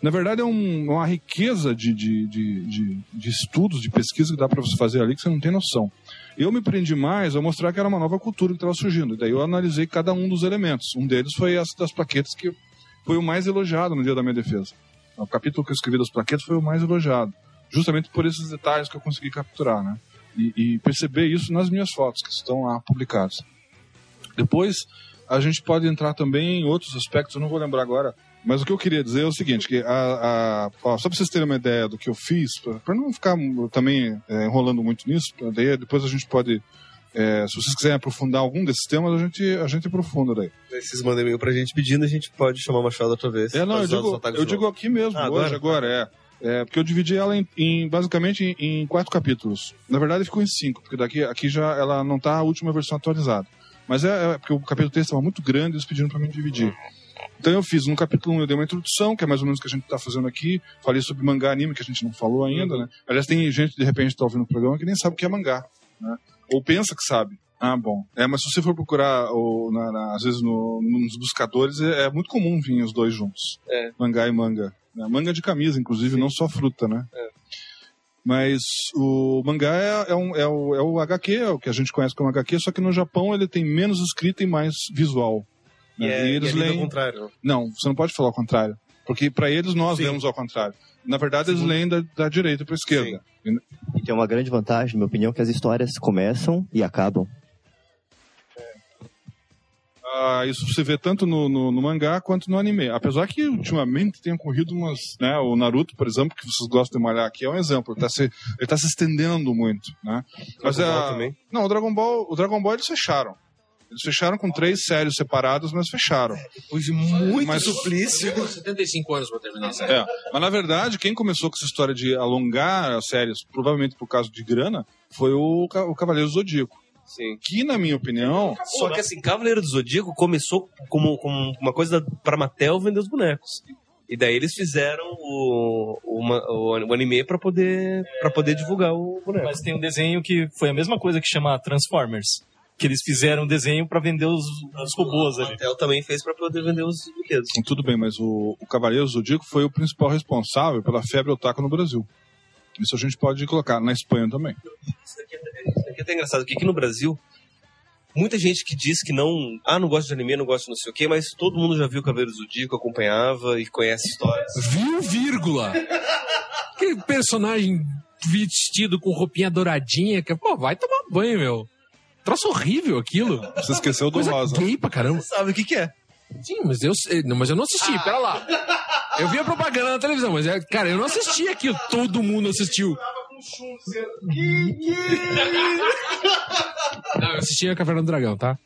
Na verdade é um- uma riqueza de, de, de, de, de estudos, de pesquisa que dá para você fazer ali que você não tem noção. Eu me prendi mais a mostrar que era uma nova cultura que estava surgindo. E daí eu analisei cada um dos elementos. Um deles foi essa das plaquetas que foi o mais elogiado no dia da minha defesa. O capítulo que eu escrevi das plaquetas foi o mais elogiado. Justamente por esses detalhes que eu consegui capturar, né? E, e perceber isso nas minhas fotos que estão lá publicadas. Depois, a gente pode entrar também em outros aspectos, eu não vou lembrar agora, mas o que eu queria dizer é o seguinte, que a, a- ó, só para vocês terem uma ideia do que eu fiz, para não ficar também é, enrolando muito nisso, daí depois a gente pode, é, se vocês quiserem aprofundar algum desses temas, a gente, a gente aprofunda daí. Aí Vocês mandam e-mail pra gente pedindo, a gente pode chamar o Machado outra vez. É, não, eu digo, eu digo aqui mesmo, Ah, hoje, agora, é. É, porque eu dividi ela em, em- basicamente em, em quatro capítulos. Na verdade, ficou em cinco, porque daqui aqui já ela não tá a última versão atualizada. Mas é, é porque o capítulo 3 estava muito grande, eles pediram para mim dividir. Então eu fiz no capítulo 1 eu dei uma introdução, que é mais ou menos o que a gente está fazendo aqui. Falei sobre mangá anime, que a gente não falou ainda, né? Aliás, tem gente de repente que tá ouvindo o programa que nem sabe o que é mangá, né? Ou pensa que sabe. Ah, bom. É, mas se você for procurar, ou, na- na- às vezes no- nos buscadores, é, é muito comum vir os dois juntos. É. Mangá e manga. né? Manga de camisa, inclusive, não só fruta, né? Mas o mangá é, é um- é o, é o HQ, é o que a gente conhece como HQ, só que no Japão ele tem menos escrita e mais visual. E, né? é, E eles e é ao leem. contrário. Não, você não pode falar o contrário. Porque para eles nós lemos ao contrário. Na verdade, eles leem da, da direita para esquerda. E tem uma grande vantagem, na minha opinião, que as histórias começam e acabam. Ah, isso você vê tanto no, no, no mangá quanto no anime. Apesar que ultimamente tem ocorrido umas. Né, o Naruto, por exemplo, que vocês gostam de malhar aqui, é um exemplo. Ele está se, ele tá se estendendo muito. Né? Mas Dragon é, Ball também? Não, o Dragon Ball, o Dragon Ball eles fecharam. Eles fecharam com três séries separadas, mas fecharam. Depois de muito Mas- suplício. 75 anos pra terminar isso aí. É, mas na verdade, quem começou com essa história de alongar as séries, provavelmente por causa de grana, foi o, o Cavaleiro do Zodíaco. Sim. Que, na minha opinião. Só que assim, Cavaleiro do Zodíaco começou como, como uma coisa pra Mattel vender os bonecos. E daí eles fizeram o, o, o, o anime pra poder, pra poder divulgar o boneco. Mas tem um desenho que foi a mesma coisa que chama Transformers. Que eles fizeram um desenho pra vender os, os robôs ali. Mattel também fez pra poder vender os brinquedos. Tudo bem, mas o, o Cavaleiro do Zodíaco foi o principal responsável pela febre otaku no Brasil. Isso a gente pode colocar na Espanha também. Isso aqui é até engraçado, porque aqui no Brasil, muita gente que diz que não. Ah, não gosta de anime, não gosta de não sei o quê, mas todo mundo já viu Caveiros do Zodíaco, acompanhava e conhece histórias. Viu, vírgula? Aquele personagem vestido com roupinha douradinha, que, pô, vai tomar banho, meu. Troço horrível aquilo. Você esqueceu do Coisa rosa. gay pra caramba. Sabe o que que é? Sim, mas eu, mas eu não assisti, pera lá. Eu vi a propaganda na televisão, mas, é, cara, eu não assisti aquilo. Todo mundo assistiu. Não, eu assisti a Caverna do Dragão, tá?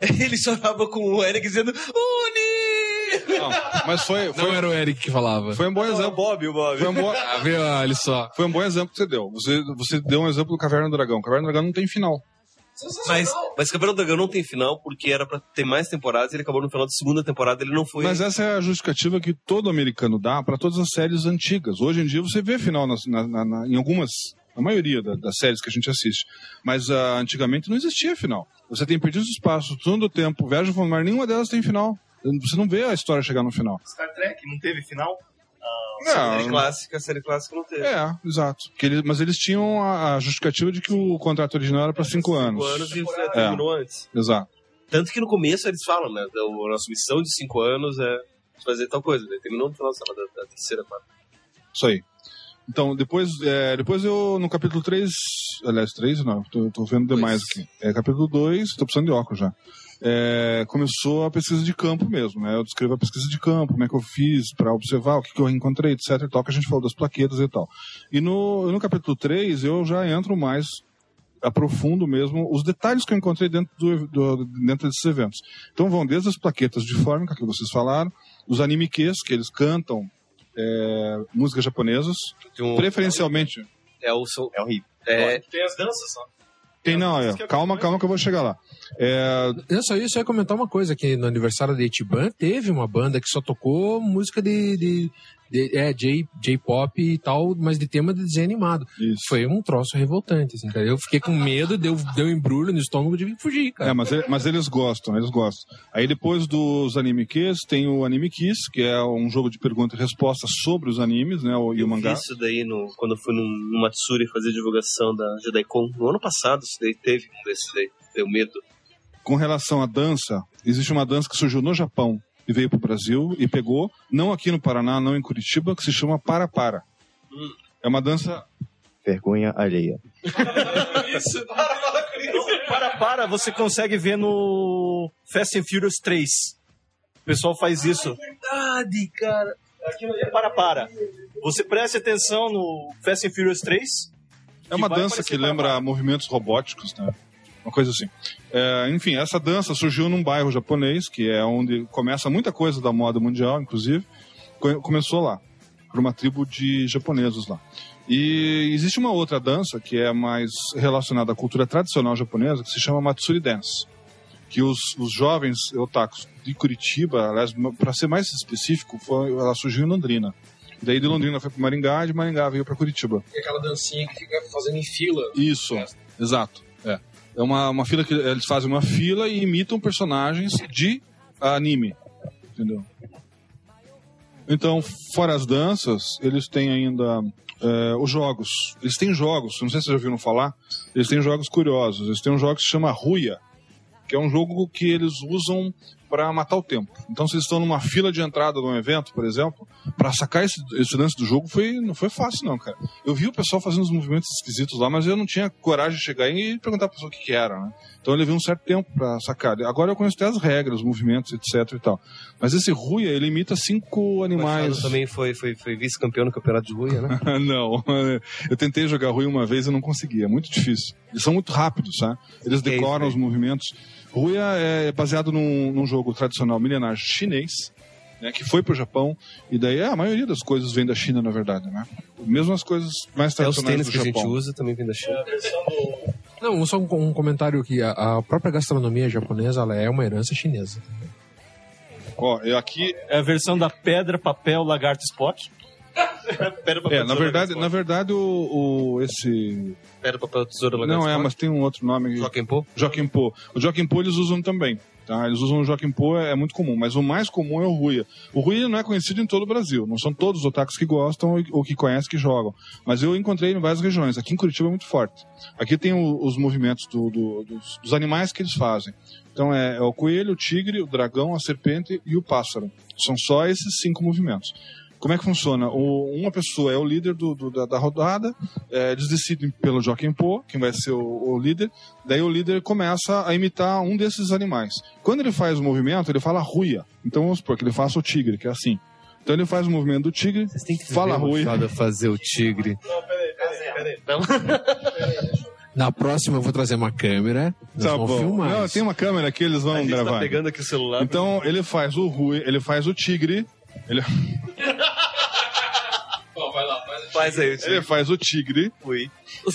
Ele chorava com o Eric dizendo Uni! Não, mas foi, foi, Não era o Eric que falava. foi um bom Não, é o exemplo. Bob, o Bob. Foi um bom, Ah, viu? Olha só. foi um bom exemplo que você deu. Você, você deu um exemplo do Caverna do Dragão. Caverna do Dragão não tem final. Mas, mas Cavaleiro do Dragão não tem final porque era pra ter mais temporadas e ele acabou no final da segunda temporada ele não foi. Mas essa é a justificativa que todo americano dá para todas as séries antigas. Hoje em dia você vê final nas- na- na- na- em algumas, a maioria da- das séries que a gente assiste. Mas ah, antigamente não existia final. Você tem perdido espaço, todo o tempo, viaja falando, mas nenhuma delas tem final. Você não vê a história chegar no final. Star Trek não teve final? A série clássica, a série clássica não teve. É, exato. Mas eles tinham a, a justificativa de que o contrato original era para cinco anos. Cinco anos e É. terminou antes. Exato. Tanto que no começo eles falam, né? A nossa missão de cinco anos é fazer tal coisa. Daí terminou no final da, da terceira parte. Isso aí. Então, depois, é, depois eu, no capítulo 3, aliás, 3 não, tô, tô vendo demais aqui. É, capítulo 2, tô precisando de óculos já. É, começou a pesquisa de campo mesmo, né? Eu descrevo a pesquisa de campo, como é que eu fiz para observar o que, que eu encontrei, etc e tal, que a gente falou das plaquetas e tal. E no, no capítulo 3 eu já entro mais aprofundo mesmo os detalhes que eu encontrei dentro, do, do- dentro desses eventos. Então vão desde as plaquetas de fórmica que vocês falaram, os animes que eles cantam é, músicas japonesas, um- preferencialmente. É o. É horrível. É, Tem as danças só. Tem não, é, calma, calma que eu vou chegar lá. É, Eu só, eu só ia comentar uma coisa, que no aniversário da Itiban teve uma banda que só tocou música de, de, de- é, J- J-pop e tal, mas de tema de desenho animado. Foi um troço revoltante, assim, cara. Eu fiquei com medo, deu, deu embrulho no estômago de fugir, cara. É, mas, ele- mas eles gostam, eles gostam. Aí depois dos anime Kiss, tem o Anime Kiss, que é um jogo de pergunta e resposta sobre os animes, né, o, e o eu vi mangá. isso daí no, quando eu fui no, no Matsuri fazer divulgação da JediCon. No ano passado, isso daí teve um desses daí. Deu medo. Com relação à dança, existe uma dança que surgiu no Japão e veio para o Brasil e pegou, não aqui no Paraná, não em Curitiba, que se chama Para Para. É uma dança Vergonha alheia. Isso. Para, para, você consegue ver no Fast and Furious 3. O pessoal faz isso. Verdade, cara. Aquilo é para, para. Você preste atenção no Fast and Furious 3. É uma dança que para lembra movimentos robóticos, né? Uma coisa assim. É, enfim, essa dança surgiu num bairro japonês, que é onde começa muita coisa da moda mundial, inclusive. Co- Começou lá, por uma tribo de japoneses lá. E existe uma outra dança que é mais relacionada à cultura tradicional japonesa, que se chama Matsuri Dance. Que os, os jovens otakus de Curitiba, aliás, para ser mais específico, foi, ela surgiu em Londrina. Daí de Londrina foi para Maringá, de Maringá veio para Curitiba. E aquela dancinha que fica fazendo em fila. Isso, exato. É, é uma, uma fila que eles fazem uma fila e imitam personagens de anime. Entendeu? Então, fora as danças, eles têm ainda é, os jogos. Eles têm jogos, não sei se vocês já ouviram falar, eles têm jogos curiosos. Eles têm um jogo que se chama Ruia, que é um jogo que eles usam para matar o tempo. Então, se eles estão numa fila de entrada de um evento, por exemplo, para sacar esse, esse lance do jogo foi, não foi fácil, não, cara. Eu vi o pessoal fazendo uns movimentos esquisitos lá, mas eu não tinha coragem de chegar e perguntar pra pessoa o que, que era, né? Então eu levei um certo tempo para sacar. Agora eu conheço até as regras, os movimentos, etc e tal. Mas esse Ruia, ele imita cinco animais. Machado também foi, foi, foi vice-campeão no campeonato de Ruia, né? não, eu tentei jogar Rui uma vez e não consegui, é muito difícil. Eles são muito rápidos, sabe? Eles Que é decoram isso os movimentos. Ruia é baseado num, num jogo tradicional milenar chinês, né, que foi pro Japão, e daí é, a maioria das coisas vem da China, na verdade, né? Mesmo as coisas mais É os tradicionais tênis do que a Japão. gente usa também vem da China. Não, só um, um comentário que a, a própria gastronomia japonesa ela é uma herança chinesa. Ó, eu aqui... É a versão da pedra, papel, lagarto, Spock. Papel, É, na verdade, na verdade o, o- esse... Pedra, papel, tesoura, Não é, mas tem um outro nome. Joaquim Pô? Joaquim Pô. O Joaquim Pô eles usam também. Tá? Eles usam o Joaquim Pô, é, é muito comum, mas o mais comum é o Ruia. O Ruia não é conhecido em todo o Brasil, não são todos os otakus que gostam ou- ou que conhecem que jogam, mas eu encontrei em várias regiões. Aqui em Curitiba é muito forte. Aqui tem o- os movimentos do- do- dos, dos animais que eles fazem. Então é, é o coelho, o tigre, o dragão, a serpente e o pássaro. São só esses cinco movimentos. Como é que funciona? O- uma pessoa é o líder do- do- da, da rodada, é, eles decidem pelo Joaquim Pô, quem vai ser o, o líder, daí o líder começa a imitar um desses animais. Quando ele faz o movimento, ele fala ruia. Então vamos supor que ele faça o tigre, que é assim. Então ele faz o movimento do tigre, fala ruia. fazer o tigre. Na próxima eu vou trazer uma câmera. Nós Tá vamos bom. filmar. Não, tem uma câmera aqui, eles vão A gente gravar. tá pegando aqui o celular. Então ele faz o rui, ele faz o tigre, ele, faz Faz aí, ele faz o tigre. Ui.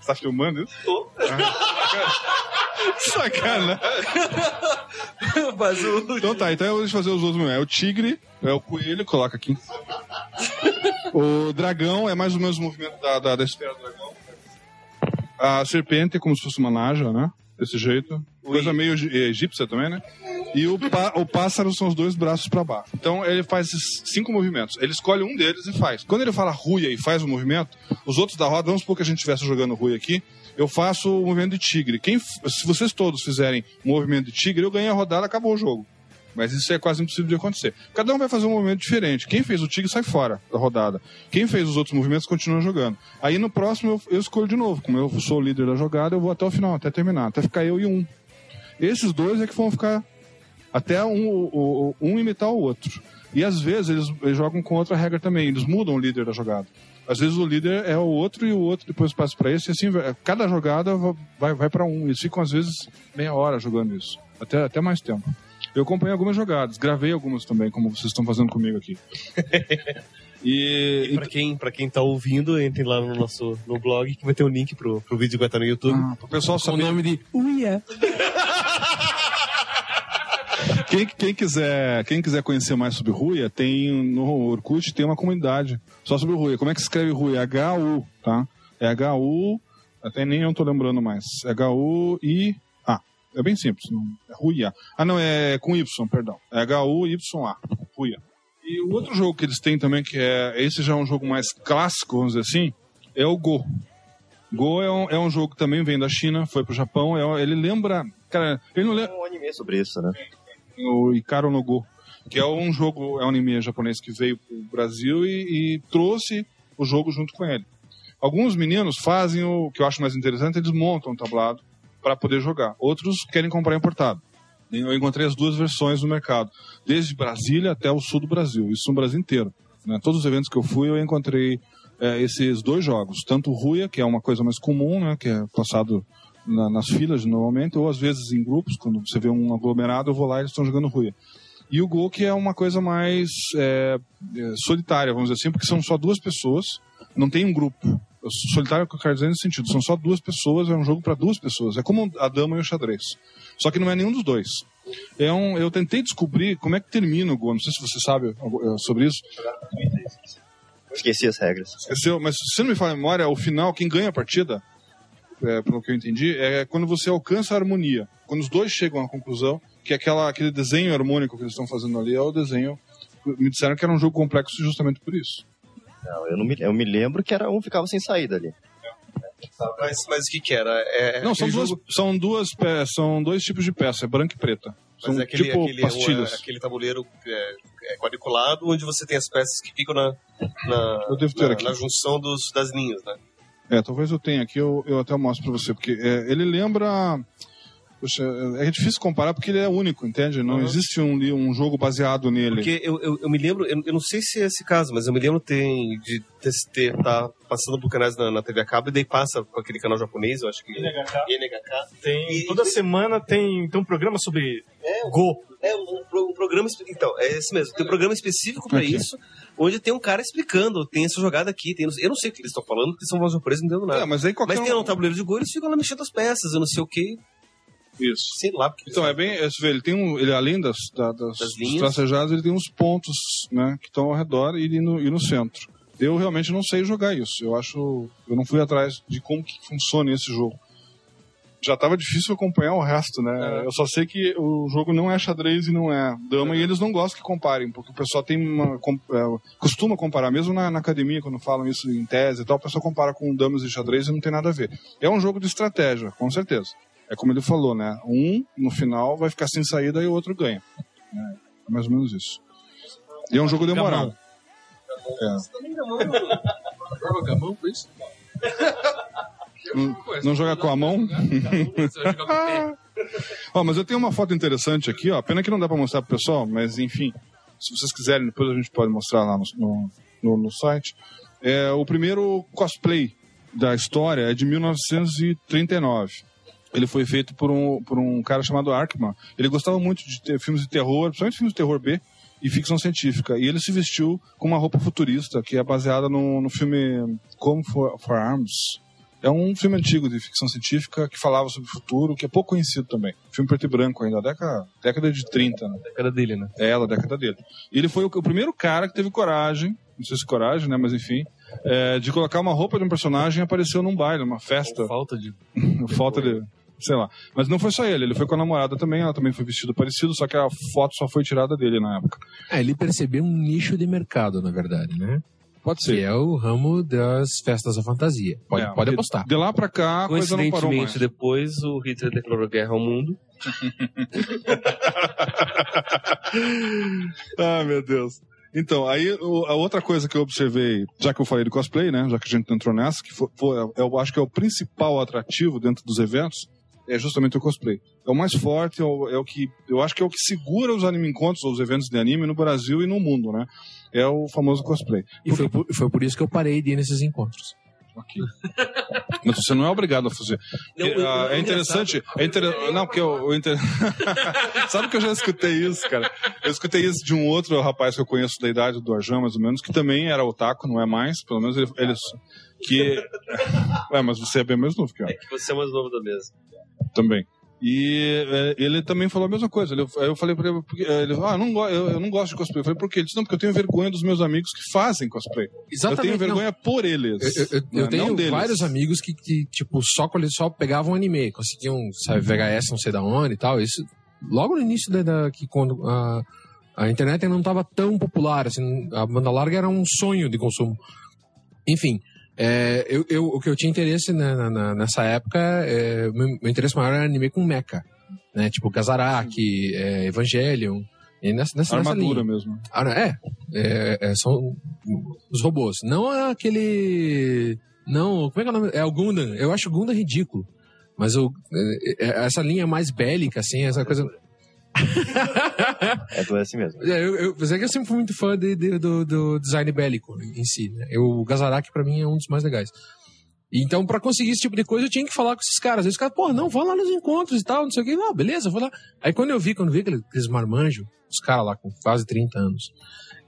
Você tá filmando isso? Tô. Sacana. Mas o... Então tá, então eu vou fazer os outros. É o tigre, é o coelho, coloca aqui. O dragão é mais ou menos o movimento da, da, da esfera do dragão. A serpente é como se fosse uma naja, né? Desse jeito. Coisa meio egí- egípcia também, né? E o, pá- o pássaro são os dois braços para baixo. Então ele faz esses cinco movimentos. Ele escolhe um deles e faz. Quando ele fala ruia e faz o movimento, os outros da roda, vamos supor que a gente estivesse jogando ruia aqui, eu faço o movimento de tigre. Quem, se vocês todos fizerem o movimento de tigre, eu ganho a rodada, acabou o jogo. Mas isso é quase impossível de acontecer. Cada um vai fazer um movimento diferente. Quem fez o tigre sai fora da rodada. Quem fez os outros movimentos continua jogando. Aí no próximo eu, eu escolho de novo. Como eu sou o líder da jogada, eu vou até o final, até terminar, até ficar eu e um. Esses dois é que vão ficar até um, o- um imitar o outro. E às vezes eles, eles jogam com outra regra também, eles mudam o líder da jogada. Às vezes o líder é o outro e o outro depois passa para esse, e assim, cada jogada va- vai, vai para um. Eles ficam às vezes meia hora jogando isso, até, até mais tempo. Eu acompanhei algumas jogadas, gravei algumas também, como vocês estão fazendo comigo aqui. E, E pra quem, pra quem tá ouvindo, entrem lá no nosso no blog que vai ter um link pro, pro vídeo que vai estar no YouTube. Ah, pro pessoal Com o saber. nome de Uia. Quem, quem quiser, quem quiser conhecer mais sobre Ruia, tem no Orkut tem uma comunidade só sobre Ruia. Como é que se escreve Ruia? H-U, tá? É H-U, até nem eu tô lembrando mais. H-U-I-A. É bem simples. Não, é Ruia. Ah, não, é com Y, perdão. É H-U-Y-A. Ruia. E o outro jogo que eles têm também, que é. Esse já é um jogo mais clássico, vamos dizer assim, é o Go. Go é um, é um jogo que também vem da China, foi pro Japão. É, ele lembra. Cara, ele não lembra um anime sobre isso, né? o Ikaro no Go, que é um jogo, é um anime japonês que veio pro Brasil e, e trouxe o jogo junto com ele. Alguns meninos fazem o que eu acho mais interessante, eles montam um tablado para poder jogar. Outros querem comprar importado. Eu encontrei as duas versões no mercado, desde Brasília até o sul do Brasil, isso no Brasil inteiro. né? Todos os eventos que eu fui, eu encontrei é, esses dois jogos, tanto o Ruia, que é uma coisa mais comum, né, que é passado na- nas filas normalmente, ou às vezes em grupos, quando você vê um aglomerado, eu vou lá e eles estão jogando Ruia. E o Go, que é uma coisa mais é, é, solitária, vamos dizer assim, porque são só duas pessoas, não tem um grupo. Solitário é o que eu quero dizer nesse sentido, são só duas pessoas, é um jogo para duas pessoas. É como a dama e o xadrez. Só que não é nenhum dos dois. É um, eu tentei descobrir como é que termina o Go, não sei se você sabe eh, sobre isso. Esqueci as regras. Esqueceu, mas se não me falha a memória, o final, quem ganha a partida, é, pelo que eu entendi, é quando você alcança a harmonia. Quando os dois chegam à conclusão, que aquela, aquele desenho harmônico que eles estão fazendo ali é o desenho. Me disseram que era um jogo complexo justamente por isso. Não, eu, não me, eu me lembro que era um ficava sem saída ali. Mas, mas o que que era? É, não, são duas, jogo- são duas pe- são dois tipos de peça, é branca e preta. São Mas é aquele, tipo aquele, pastilhas. um, é aquele tabuleiro é, é quadriculado, onde você tem as peças que ficam na, na, Eu devo ter na, aqui. na junção dos, das linhas, né? É, talvez eu tenha aqui, eu, eu até mostro pra você, porque é, ele lembra. Poxa, é difícil comparar porque ele é único, entende? Não Uhum. existe um, um jogo baseado nele. Porque eu, eu, eu me lembro, eu, eu não sei se é esse caso, mas eu me lembro tem, de ter, ter tá passando por canais na, na TV a cabo e daí passa com aquele canal japonês, eu acho que. NHK. NHK. Tem, toda semana tem, tem um programa sobre Go. É um, um programa. Então, é esse mesmo. Tem um programa específico pra Aqui. isso, onde tem um cara explicando. Tem essa jogada aqui. Tem, eu não sei o que eles estão falando, porque são voz japoneses, não entendo nada. É, mas aí qualquer Mas tem um- um tabuleiro de gol, eles ficam lá mexendo as peças, eu não sei o que. Isso. Sei lá. Porque Então, é bem. é, Você vê, ele tem um. Ele, além das, da- das, Das dos tracejados, ele tem uns pontos, né? Que estão ao redor e no, e no centro. Eu realmente não sei jogar isso. Eu acho. Eu não fui atrás de como que funciona esse jogo. já tava difícil acompanhar o resto, né? Eu só sei que o jogo não é xadrez e não é dama, e eles não gostam que comparem, porque o pessoal tem uma. é, costuma comparar, mesmo na, na academia, quando falam isso em tese e tal, o pessoal compara com damas e xadrez e não tem nada a ver. É um jogo de estratégia, com certeza. É como ele falou, né? Um, no final, vai ficar sem saída e o outro ganha. É, é mais ou menos isso. E é um jogo demorado. É. Gamão, foi isso? Não, não jogar com a mão? Ó, mas eu tenho uma foto interessante aqui, ó. Pena que não dá pra mostrar pro pessoal, mas enfim. Se vocês quiserem, depois a gente pode mostrar lá no, no, no- no site. É, o primeiro cosplay da história é de 1939. Ele foi feito por um, por um cara chamado Arkman. Ele gostava muito de ter filmes de terror, principalmente filmes de terror B e ficção científica. E ele se vestiu com uma roupa futurista, que é baseada no, no filme Come for, for Arms. É um filme antigo de ficção científica que falava sobre o futuro, que é pouco conhecido também. Filme preto e branco ainda, década, década de 30, né? Década dele, né? É, da década dele. E ele foi o, o primeiro cara que teve coragem, não sei se coragem, né, mas enfim, é, de colocar uma roupa de um personagem e apareceu num baile, numa festa. falta de. falta de. Sei lá. Mas não foi só ele, ele foi com a namorada também, ela também foi vestida parecido, só que a foto só foi tirada dele na época. É, ele percebeu um nicho de mercado, na verdade, né? Pode ser. Que é o ramo das festas da fantasia. Pode, É, pode apostar. De lá pra cá, a coisa não parou mais. Coincidentemente, depois o Hitler declarou guerra ao mundo. ah, meu Deus. Então, aí o- a outra coisa que eu observei, já que eu falei de cosplay, né? Já que a gente entrou nessa, que foi, foi- eu acho que é o principal atrativo dentro dos eventos, é justamente o cosplay. É o mais forte, é o, é o que. Eu acho que é o que segura os anime encontros, os eventos de anime no Brasil e no mundo, né? É o famoso cosplay. E foi por, foi por isso que eu parei de ir nesses encontros. Ok. Mas você não é obrigado a fazer. Não, ah, eu- é interessante. É inter... Não, porque eu. eu inter... Sabe que eu já escutei isso, cara? Eu escutei isso de um outro rapaz que eu conheço da idade do Arjan, mais ou menos, que também era otaku, não é mais, pelo menos ele. ele... Que. Ué, mas você é bem mais novo que eu. É que você é mais novo da mesa. Também. E é, ele também falou a mesma coisa. Ele, eu falei pra ele, porque, é, ele falou, ah, eu não, go- eu, eu não gosto de cosplay. Eu falei, por quê? Ele disse, não, porque eu tenho vergonha dos meus amigos que fazem cosplay. Exatamente, Eu tenho vergonha não. por eles. Eu, eu- eu né? tenho Não deles. vários amigos que, que, tipo, só, quando eles só pegavam anime, conseguiam, sabe, VHS não sei da onde e tal. Isso logo no início da, da- que quando a, a internet ainda não estava tão popular, assim, a banda larga era um sonho de consumo. Enfim, é, eu, eu- o que eu tinha interesse na- na- nessa época, é, meu, meu interesse maior era anime com mecha, né? Tipo Gazaraki, é, Evangelion, e nessa, nessa, nessa Armadura linha. mesmo. Ah, é, é, é, são os robôs. Não aquele. Não, como é que é o nome? É o Gundam. Eu acho o Gundam ridículo. Mas o, é, é, essa linha mais bélica, assim, essa coisa. É do assim mesmo. É, eu, eu, é eu sempre fui muito fã de- de- do, do design bélico em si. Né? Eu, o Gazaraki, pra mim, é um dos mais legais. Então, pra conseguir esse tipo de coisa, eu tinha que falar com esses caras. Aí os caras, pô, não, vá lá nos encontros e tal, não sei o quê. Não, beleza, vou lá. Aí quando eu vi, quando eu vi aqueles marmanjos, os caras lá com quase 30 anos,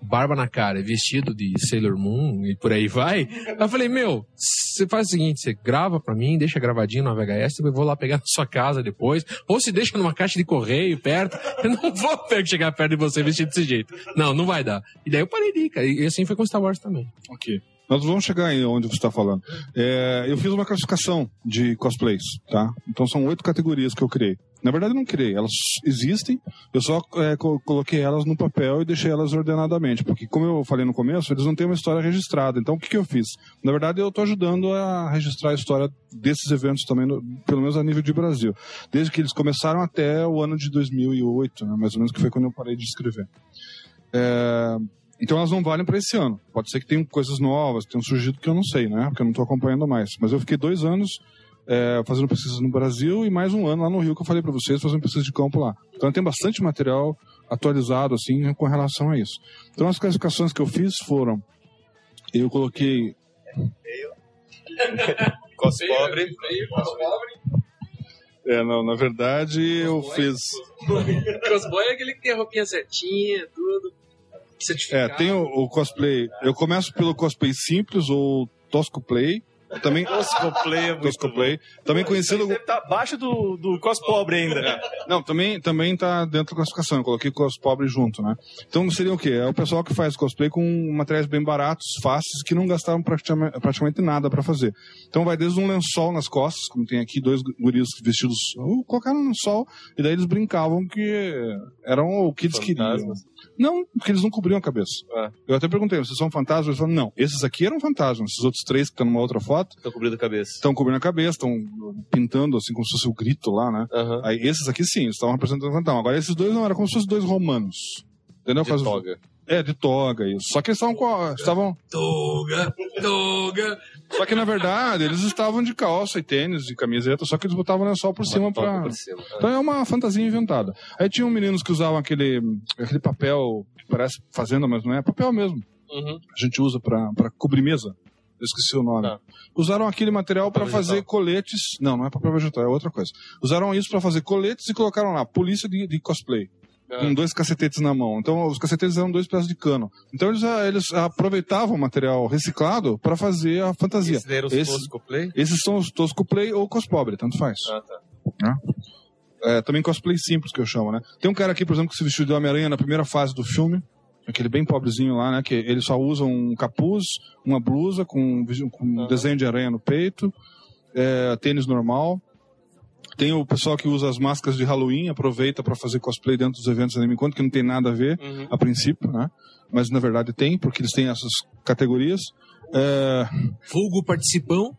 barba na cara, vestido de Sailor Moon e por aí vai, eu falei, meu, você faz o seguinte, você grava pra mim, deixa gravadinho na VHS, eu vou lá pegar na sua casa depois, ou se deixa numa caixa de correio perto, eu não vou chegar perto de você vestido desse jeito. Não, não vai dar. E daí eu parei de ir, cara. E assim foi com Star Wars também. Ok. Nós vamos chegar aí onde você está falando. É, eu fiz uma classificação de cosplays, tá? Então são oito categorias que eu criei. Na verdade, eu não criei, elas existem, eu só é, co- coloquei elas no papel e deixei elas ordenadamente, porque, como eu falei no começo, eles não têm uma história registrada. Então, o que, que eu fiz? Na verdade, eu estou ajudando a registrar a história desses eventos também, no- pelo menos a nível de Brasil, desde que eles começaram até o ano de 2008, né, mais ou menos, que foi quando eu parei de escrever. É, então elas não valem para esse ano. Pode ser que tenham coisas novas, tenham surgido que eu não sei, né? Porque eu não estou acompanhando mais. Mas eu fiquei dois anos é, fazendo pesquisa no Brasil e mais um ano lá no Rio que eu falei para vocês fazendo pesquisa de campo lá. Então tem bastante material atualizado assim com relação a isso. Então as classificações que eu fiz foram eu coloquei Cos pobre. é, não, na verdade eu fiz Crossboy é aquele que tem a roupinha certinha, tudo. É, tem o, o cosplay. Eu começo pelo cosplay simples ou tosco play, Também, Cosplay é cosplay. Também conhecido... Deve estar abaixo do, do cos pobre ainda. Não, também, também tá dentro da classificação. Eu coloquei cos pobre junto, né? Então seria o quê? É o pessoal que faz cosplay com materiais bem baratos, fáceis, que não gastavam praticamente, praticamente nada pra fazer. Então vai desde um lençol nas costas, como tem aqui dois guris vestidos, colocaram um lençol, e daí eles brincavam que eram o que eles queriam. Não, porque eles não cobriam a cabeça. Eu até perguntei, vocês são fantasmas? Eles falaram, não, esses aqui eram fantasmas. Esses outros três que estão numa outra foto Estão cobrindo a cabeça. estão cobrindo a cabeça, estão pintando assim como se fosse o grito lá, né? Aham. Aí esses aqui sim, estavam representando o fantasma. Agora esses dois não, eram como se fossem dois romanos. Entendeu? De Faz- toga. É, de toga, isso. Só que eles estavam com a- estavam Toga, toga. Só que na verdade eles estavam de calça e tênis e camiseta, só que eles botavam lençol por cima toga pra. por cima, é. Então é uma fantasia inventada. Aí tinham meninos que usavam aquele, aquele papel que parece fazenda, mas não é papel mesmo. Uhum. A gente usa pra, pra cobrir mesa. Eu esqueci o nome. Tá. Usaram aquele material para fazer vegetal. coletes. Não, não é papel vegetal, é outra coisa. Usaram isso para fazer coletes e colocaram lá, polícia de, de cosplay. Ah. Com dois cacetetes na mão. Então, os cacetetes eram dois pedaços de cano. Então, eles, ah, eles aproveitavam o material reciclado para fazer a fantasia. Esses eram os Esses- cosplay? esses são os cosplay ou cospobre, tanto faz. Ah, tá. Né? É, também cosplay simples que eu chamo, né? Tem um cara aqui, por exemplo, que se vestiu de Homem-Aranha na primeira fase do filme. Aquele bem pobrezinho lá, né? Que ele só usa um capuz, uma blusa com, com um desenho de aranha no peito, é, tênis normal. Tem o pessoal que usa as máscaras de Halloween, aproveita para fazer cosplay dentro dos eventos Anime Con, que não tem nada a ver, Uhum. a princípio, né? Mas na verdade tem, porque eles têm essas categorias. É, Vulgo participão.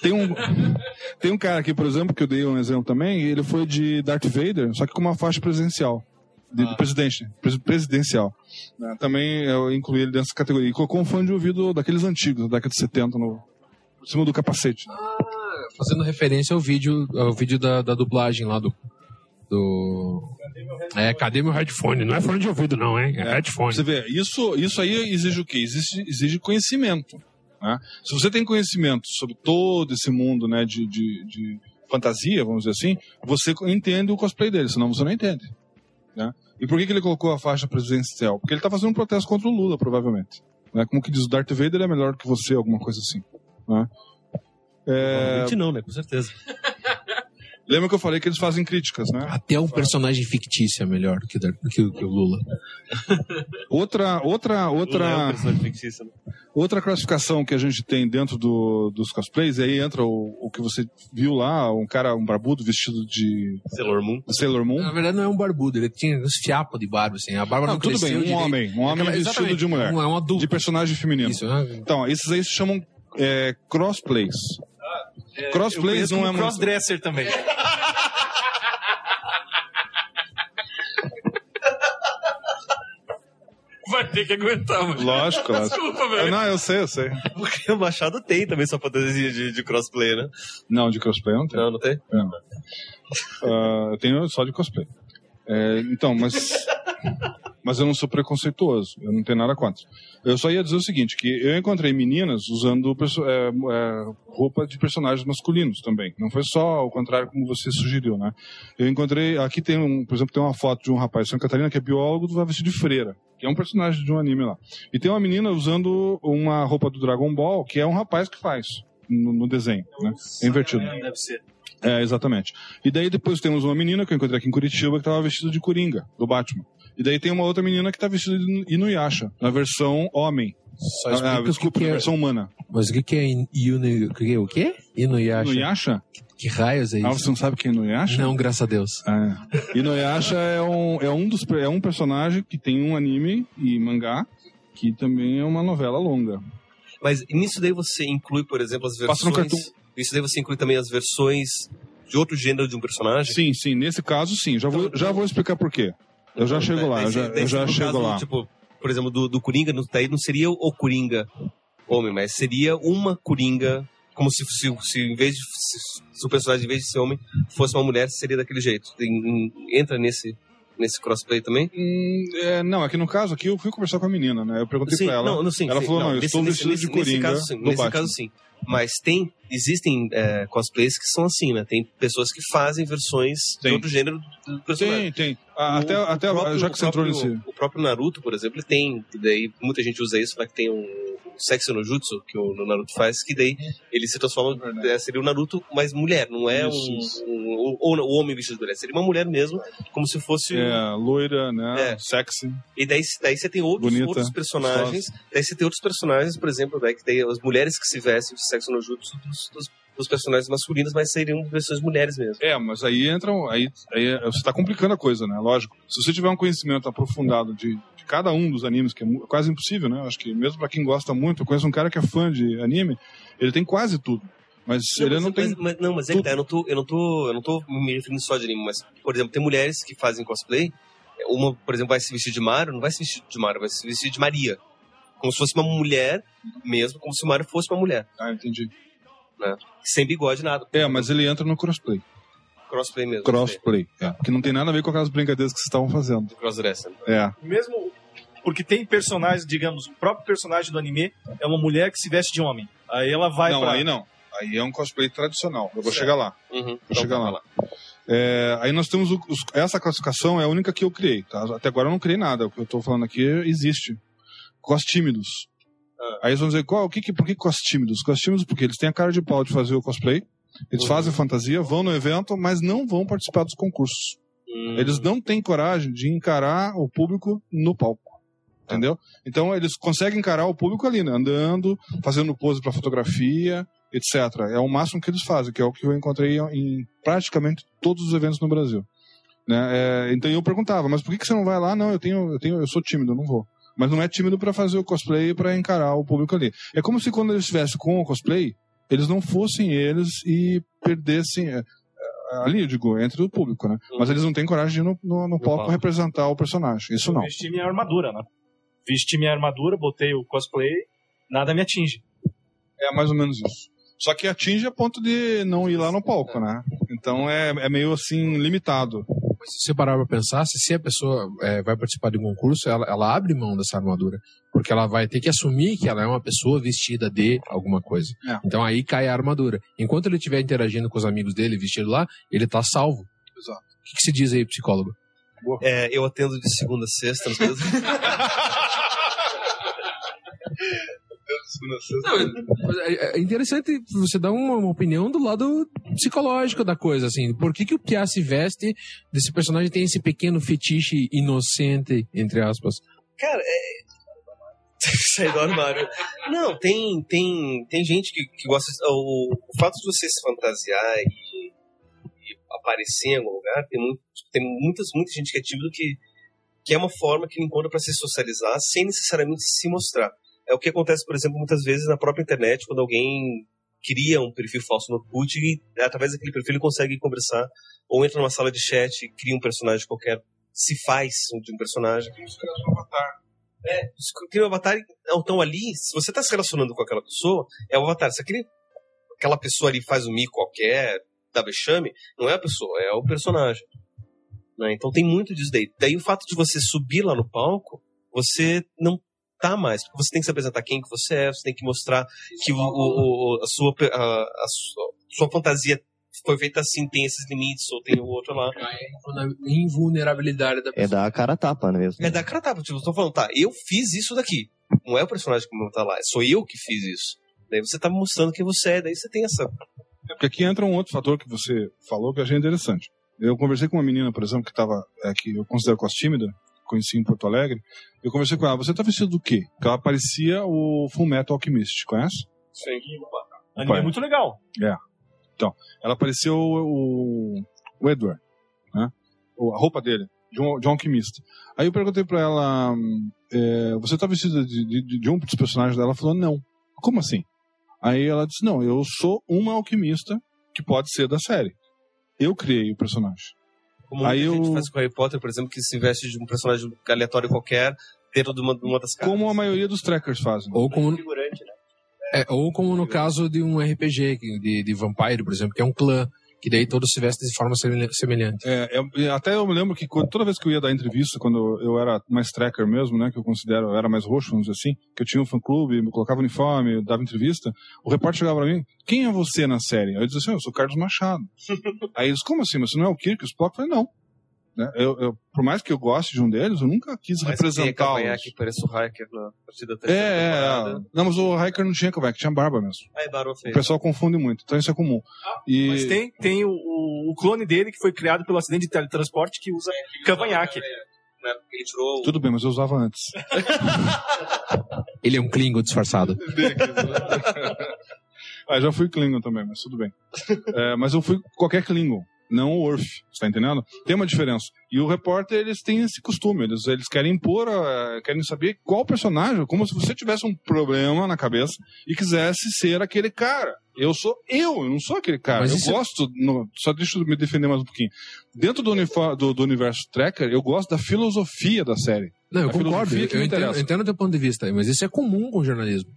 tem um, tem um cara aqui, por exemplo, que eu dei um exemplo também, e ele foi de Darth Vader, só que com uma faixa presidencial. De, de presidente, pres- presidencial. né? Também eu incluí ele nessa categoria. E colocou um fone de ouvido daqueles antigos, da década de 70, no, por cima do capacete. Fazendo referência ao vídeo, ao vídeo da, da dublagem lá do. do... É, cadê meu headphone? Não é fone de ouvido, não, hein? É headphone. Você vê, isso, isso aí exige o quê? Exige, exige conhecimento. né? Se você tem conhecimento sobre todo esse mundo né, de, de, de fantasia, vamos dizer assim, você entende o cosplay dele, senão você não entende. né? E por que, que ele colocou a faixa presidencial? Porque ele está fazendo um protesto contra o Lula, provavelmente. Né? Como que diz, o Darth Vader é melhor que você, alguma coisa assim. Né? É, Provavelmente não, né? Com certeza. Lembra que eu falei que eles fazem críticas, né? Até um personagem fictício é melhor do que, do que o- que o Lula. Outra, outra, é um outra, personagem fictício, né? outra classificação que a gente tem dentro do, dos cosplays, aí entra o, o que você viu lá, um cara, um barbudo vestido de Sailor Moon. Sailor Moon. Na verdade, não é um barbudo, ele tinha uns fiapos de barba, assim. A barba não, Não, tudo bem, um direito. homem, um homem Aquela- vestido de mulher. Um, é um adulto. De personagem feminino. Isso, né? Então, esses aí se chamam é, crossplays. Crossplays Eu não é muito... crossdresser também. Vai ter que aguentar, mano. Lógico, lógico. Desculpa, velho. Não, eu sei, eu sei. Porque o Machado tem também sua fantasia de, de crossplay, né? Não, de cosplay não tem. Não, não tem? Não. Ah, eu tenho só de cosplay. É, então, mas. Mas eu não sou preconceituoso, eu não tenho nada contra. Eu só ia dizer o seguinte: que eu encontrei meninas usando é, é, roupa de personagens masculinos também. Não foi só ao contrário como você sugeriu, né? Eu encontrei. Aqui tem, um, por exemplo, tem uma foto de um rapaz de Santa Catarina que é biólogo do vestido de freira, que é um personagem de um anime lá. E tem uma menina usando uma roupa do Dragon Ball, que é um rapaz que faz no, no desenho, né? É invertido. Deve ser. É, exatamente. E daí depois temos uma menina que eu encontrei aqui em Curitiba que estava vestida de Coringa, do Batman. E daí tem uma outra menina que tá vestida de Inuyasha, na versão homem. Só Ah, explica que desculpa, que na é- versão humana. Mas o que, que é in- Inu- o que- o quê? Inuyasha? Inuyasha? Que raios é isso? Ah, você não sabe quem é Inuyasha? Não, graças a Deus. É. Inuyasha é um, é, um dos, é um personagem que tem um anime e mangá, que também é uma novela longa. Mas nisso daí você inclui, por exemplo, as versões... Passa no cartoon. Isso daí você inclui também as versões de outro gênero de um personagem? Sim, sim, nesse caso sim. Já vou, já vou explicar por quê. Eu já chego lá, eu já, eu já no chego caso, lá. Tipo, por exemplo, do, do Coringa, no, daí não seria o Coringa homem, mas seria uma Coringa, como se, se, se em vez de se, se o personagem, em vez de ser homem, fosse uma mulher, seria daquele jeito. Tem- entra nesse, nesse crossplay também? Hum, é, não, aqui no caso aqui eu fui conversar com a menina, né? Eu perguntei Sim, pra ela. não, não, sim, ela sim, falou, não, eu nesse- estou nesse- vestido nesse- de Coringa Nesse caso, sim. do Nesse Batman. caso, sim. Mas tem, existem é, cosplays que são assim, né? Tem pessoas que fazem versões de Tem. outro gênero do personagem. Tem, tem. Ah, até, até próprio- já que você o entrou nesse... O próprio Naruto, por exemplo, ele tem, daí muita gente usa isso para que tem um, Sexo no Jutsu, que o Naruto faz, que daí ele se transforma, é, seria o Naruto, mas mulher, não é Isso, um, um- ou o homem vestido de mulher, seria uma mulher mesmo, como se fosse... É, loira, né? É. Sexy. E daí, daí você tem outros, Bonita, outros personagens. Daí você tem outros personagens, por exemplo, daí que tem as mulheres que se vestem de sexo no jutsu dos, dos, dos personagens masculinos, mas seriam versões mulheres mesmo. É, mas aí entram. Aí, aí você está complicando a coisa, né? Lógico. Se você tiver um conhecimento aprofundado de, de cada um dos animes, que é quase impossível, né? Acho que mesmo pra quem gosta muito, eu conheço um cara que é fã de anime, ele tem quase tudo. Mas ele não mas, tem. mas- mas- não, mas é que tá, eu não tô, eu não tô, eu não tô me referindo só de anime, mas, por exemplo, tem mulheres que fazem cosplay. Uma, por exemplo, vai se vestir de Mario, não vai se vestir de Mario, vai se vestir de Maria. Como se fosse uma mulher mesmo, como se o Mario fosse uma mulher. Ah, entendi. Né? Sem bigode, nada. É, mas ele entra no crossplay. Crossplay mesmo. Crossplay. É. Que não tem nada a ver com aquelas brincadeiras que vocês estavam fazendo. Crossdresser. É. Mesmo porque tem personagens, digamos, o próprio personagem do anime é uma mulher que se veste de homem. Aí ela vai não, pra... aí não. Aí é um cosplay tradicional. Eu vou Certo. chegar lá. Uhum. Vou Então, chegar vai lá. É, aí nós temos o- os- essa classificação é a única que eu criei. Tá? Até agora eu não criei nada. O que eu tô falando aqui existe. Costímidos. Ah. Aí eles vão dizer, qual, o que, que, por que costímidos? Costímidos porque eles têm a cara de pau de fazer o cosplay, eles Uhum. fazem fantasia, vão no evento, mas não vão participar dos concursos. Hum. Eles não têm coragem de encarar o público no palco. Entendeu? Então eles conseguem encarar o público ali, né? andando, fazendo pose para fotografia, etc. É o máximo que eles fazem, que é o que eu encontrei em praticamente todos os eventos no Brasil. Né? É, então eu perguntava, mas por que, que você não vai lá? Não, eu tenho, eu tenho, eu sou tímido, eu não vou. Mas não é tímido para fazer o cosplay e para encarar o público ali. É como se quando eles estivessem com o cosplay, eles não fossem eles e perdessem. é, é, ali, eu digo, entre o público, né? Mas eles não têm coragem de ir no, no, no palco palco. representar o personagem. Isso Eu não. Vesti minha armadura, né? Vesti minha armadura, botei o cosplay, nada me atinge. É mais ou menos isso. Só que atinge a ponto de não ir lá no palco, né? Então é, é meio assim, limitado. Se você parar pra pensar, se, se a pessoa é, vai participar de um concurso, ela, ela abre mão dessa armadura. Porque ela vai ter que assumir que ela é uma pessoa vestida de alguma coisa. É. Então aí cai a armadura. Enquanto ele estiver interagindo com os amigos dele vestido lá, ele tá salvo. Exato. O que, que se diz aí, psicólogo? É, eu atendo de segunda a sexta. Nos meus... É é interessante você dar uma, uma opinião do lado psicológico da coisa, assim. Por que, que o Pia se veste desse personagem tem esse pequeno fetiche inocente, entre aspas? Cara, é. Sair do armário. Não, tem, tem, tem gente que, que gosta. O, o fato de você se fantasiar e, e aparecer em algum lugar, tem, muito, tem muitas, muita gente que é tímido que, que é uma forma que ele encontra para se socializar sem necessariamente se mostrar. É o que acontece, por exemplo, muitas vezes na própria internet, quando alguém cria um perfil falso no Orkut e através daquele perfil ele consegue conversar ou entra numa sala de chat e cria um personagem qualquer, se faz de um personagem. É, cria um avatar. Então ali, se você está se relacionando com aquela pessoa, é o avatar. Se aquele, aquela pessoa ali faz um mico qualquer, dá vexame, não é a pessoa, é o personagem. Né? Então tem muito disso daí. Daí o fato de você subir lá no palco, você não tá mais. Porque você tem que se apresentar quem que você é, você tem que mostrar que o, o- o- a, sua, a, a sua, fantasia foi feita assim, tem esses limites, ou tem o outro lá. Invulnerabilidade da É dar a cara a tapa mesmo. É da cara tapa, tipo, eu tô falando, tá, eu fiz isso daqui. Não é o personagem que tá lá, sou eu que fiz isso. Daí você tá mostrando quem você é, daí você tem essa. É porque aqui entra um outro fator que você falou que eu achei interessante. Eu conversei com uma menina, por exemplo, que estava, é, que eu considero quase tímida, conheci em Porto Alegre. Eu conversei com ela, você tá vestido do quê? Porque ela parecia o Full Metal Alchemist, conhece? Sim. Anime é muito legal. É. Então, ela parecia o, o, o Edward, né? O- A roupa dele, de um, de um alquimista. Aí eu perguntei pra ela, é, você tá vestida de, de, de um dos personagens dela? Ela falou, não. Como assim? Aí ela disse, não, eu sou uma alquimista que pode ser da série. Eu criei o personagem. Como Aí muita gente eu- faz com Harry Potter, por exemplo, que se veste de um personagem aleatório qualquer dentro de uma, de uma das casas. Como a maioria dos trackers fazem. Ou como, Figurante, né? é, ou como no caso de um RPG, de, de Vampire, por exemplo, que é um clã, que daí todos se vestem de forma semel- semelhante. É, é, até eu me lembro que quando- toda vez que eu ia dar entrevista, quando eu era mais tracker mesmo, né, que eu considero, eu era mais roxo, vamos dizer assim, que eu tinha um fã-clube, me colocava uniforme, dava entrevista, o repórter chegava pra mim, quem é você na série? Aí eu dizia assim, eu sou Carlos Machado. Aí eles, como assim, mas você não é o Kirk, o Spock? Eu falei, não. Né? Eu, eu- por mais que eu goste de um deles, eu nunca quis Mas que tem representá-los. cavanhaque que parece o Hiker na partida da terceira É, é, temporada. é. Não, mas o Hiker não tinha cavanhaque, tinha barba mesmo. Aí, Barão O fez. pessoal confunde muito, então isso é comum. E... Mas tem, tem o, o, o clone dele que foi criado pelo acidente de teletransporte que usa cavanhaque. Né? Tirou o- Tudo bem, mas eu usava antes. Ele é um Klingon disfarçado. ah, já fui Klingon também, mas tudo bem. É, mas eu fui qualquer Klingon, não o Worf, você tá entendendo? Tem uma diferença. E o repórter, eles têm esse costume, eles, eles querem impor, a- querem saber qual personagem, como se você tivesse um problema na cabeça e quisesse ser aquele cara. Eu sou eu, eu não sou aquele cara. Mas eu isso- gosto, no- só deixa eu me defender mais um pouquinho. Dentro do, do, do universo Tracker, eu gosto da filosofia da série. Não, eu A concordo. Eu, entendo, eu entendo o teu ponto de vista, mas isso é comum com o jornalismo.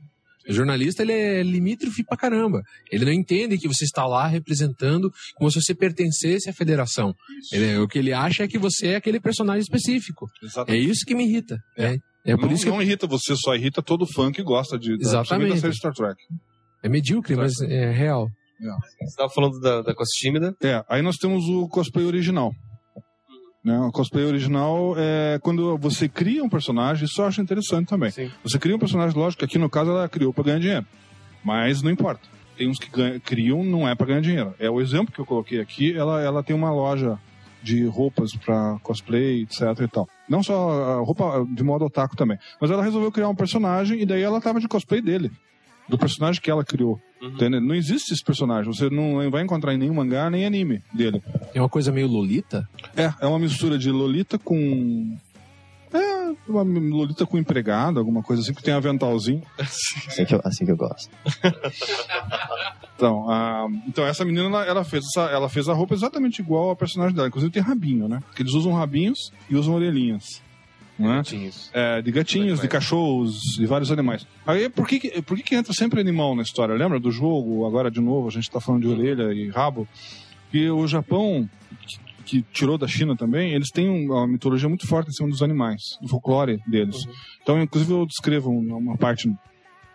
O jornalista ele é limítrofe pra caramba. Ele não entende que você está lá representando como se você pertencesse à federação. Ele- o que ele acha é que você é aquele personagem específico. É isso que me irrita. É, é por não, isso que não irrita você, só irrita todo fã que gosta de, da, Exatamente. principalmente da série Star Trek. é medíocre, mas é real. Você tava falando da, da coisa tímida. É, aí nós temos o cosplay original. Né? O cosplay original é quando você cria um personagem, isso eu acho interessante também. Você cria um personagem, lógico que aqui no caso ela criou para ganhar dinheiro. Mas não importa. Tem uns que ganham- criam, não é para ganhar dinheiro. É o exemplo que eu coloquei aqui, ela, ela tem uma loja de roupas para cosplay, etc e tal. Não só roupa de modo otaku também. Mas ela resolveu criar um personagem e daí ela tava de cosplay dele. Do personagem que ela criou. Entendeu? Não existe esse personagem. Você não vai encontrar em nenhum mangá, nem anime dele. É uma coisa meio Lolita? É, é uma mistura de Lolita com. É, uma Lolita com empregado, alguma coisa assim, que tem aventalzinho. Assim que eu, assim que eu gosto. Então, a- então essa menina, ela, ela fez essa, ela fez a roupa exatamente igual ao personagem dela. Inclusive tem rabinho, né? Porque eles usam rabinhos e usam orelhinhas. Não é? É, de gatinhos, de cachorros, de vários animais. Aí, por que, por que, que entra sempre animal na história? Lembra do jogo? Agora, de novo, a gente tá falando de orelha e rabo. Que o Japão, que, que tirou da China também, eles têm um- uma mitologia muito forte em cima dos animais, do folclore deles. Então, inclusive, eu descrevo uma parte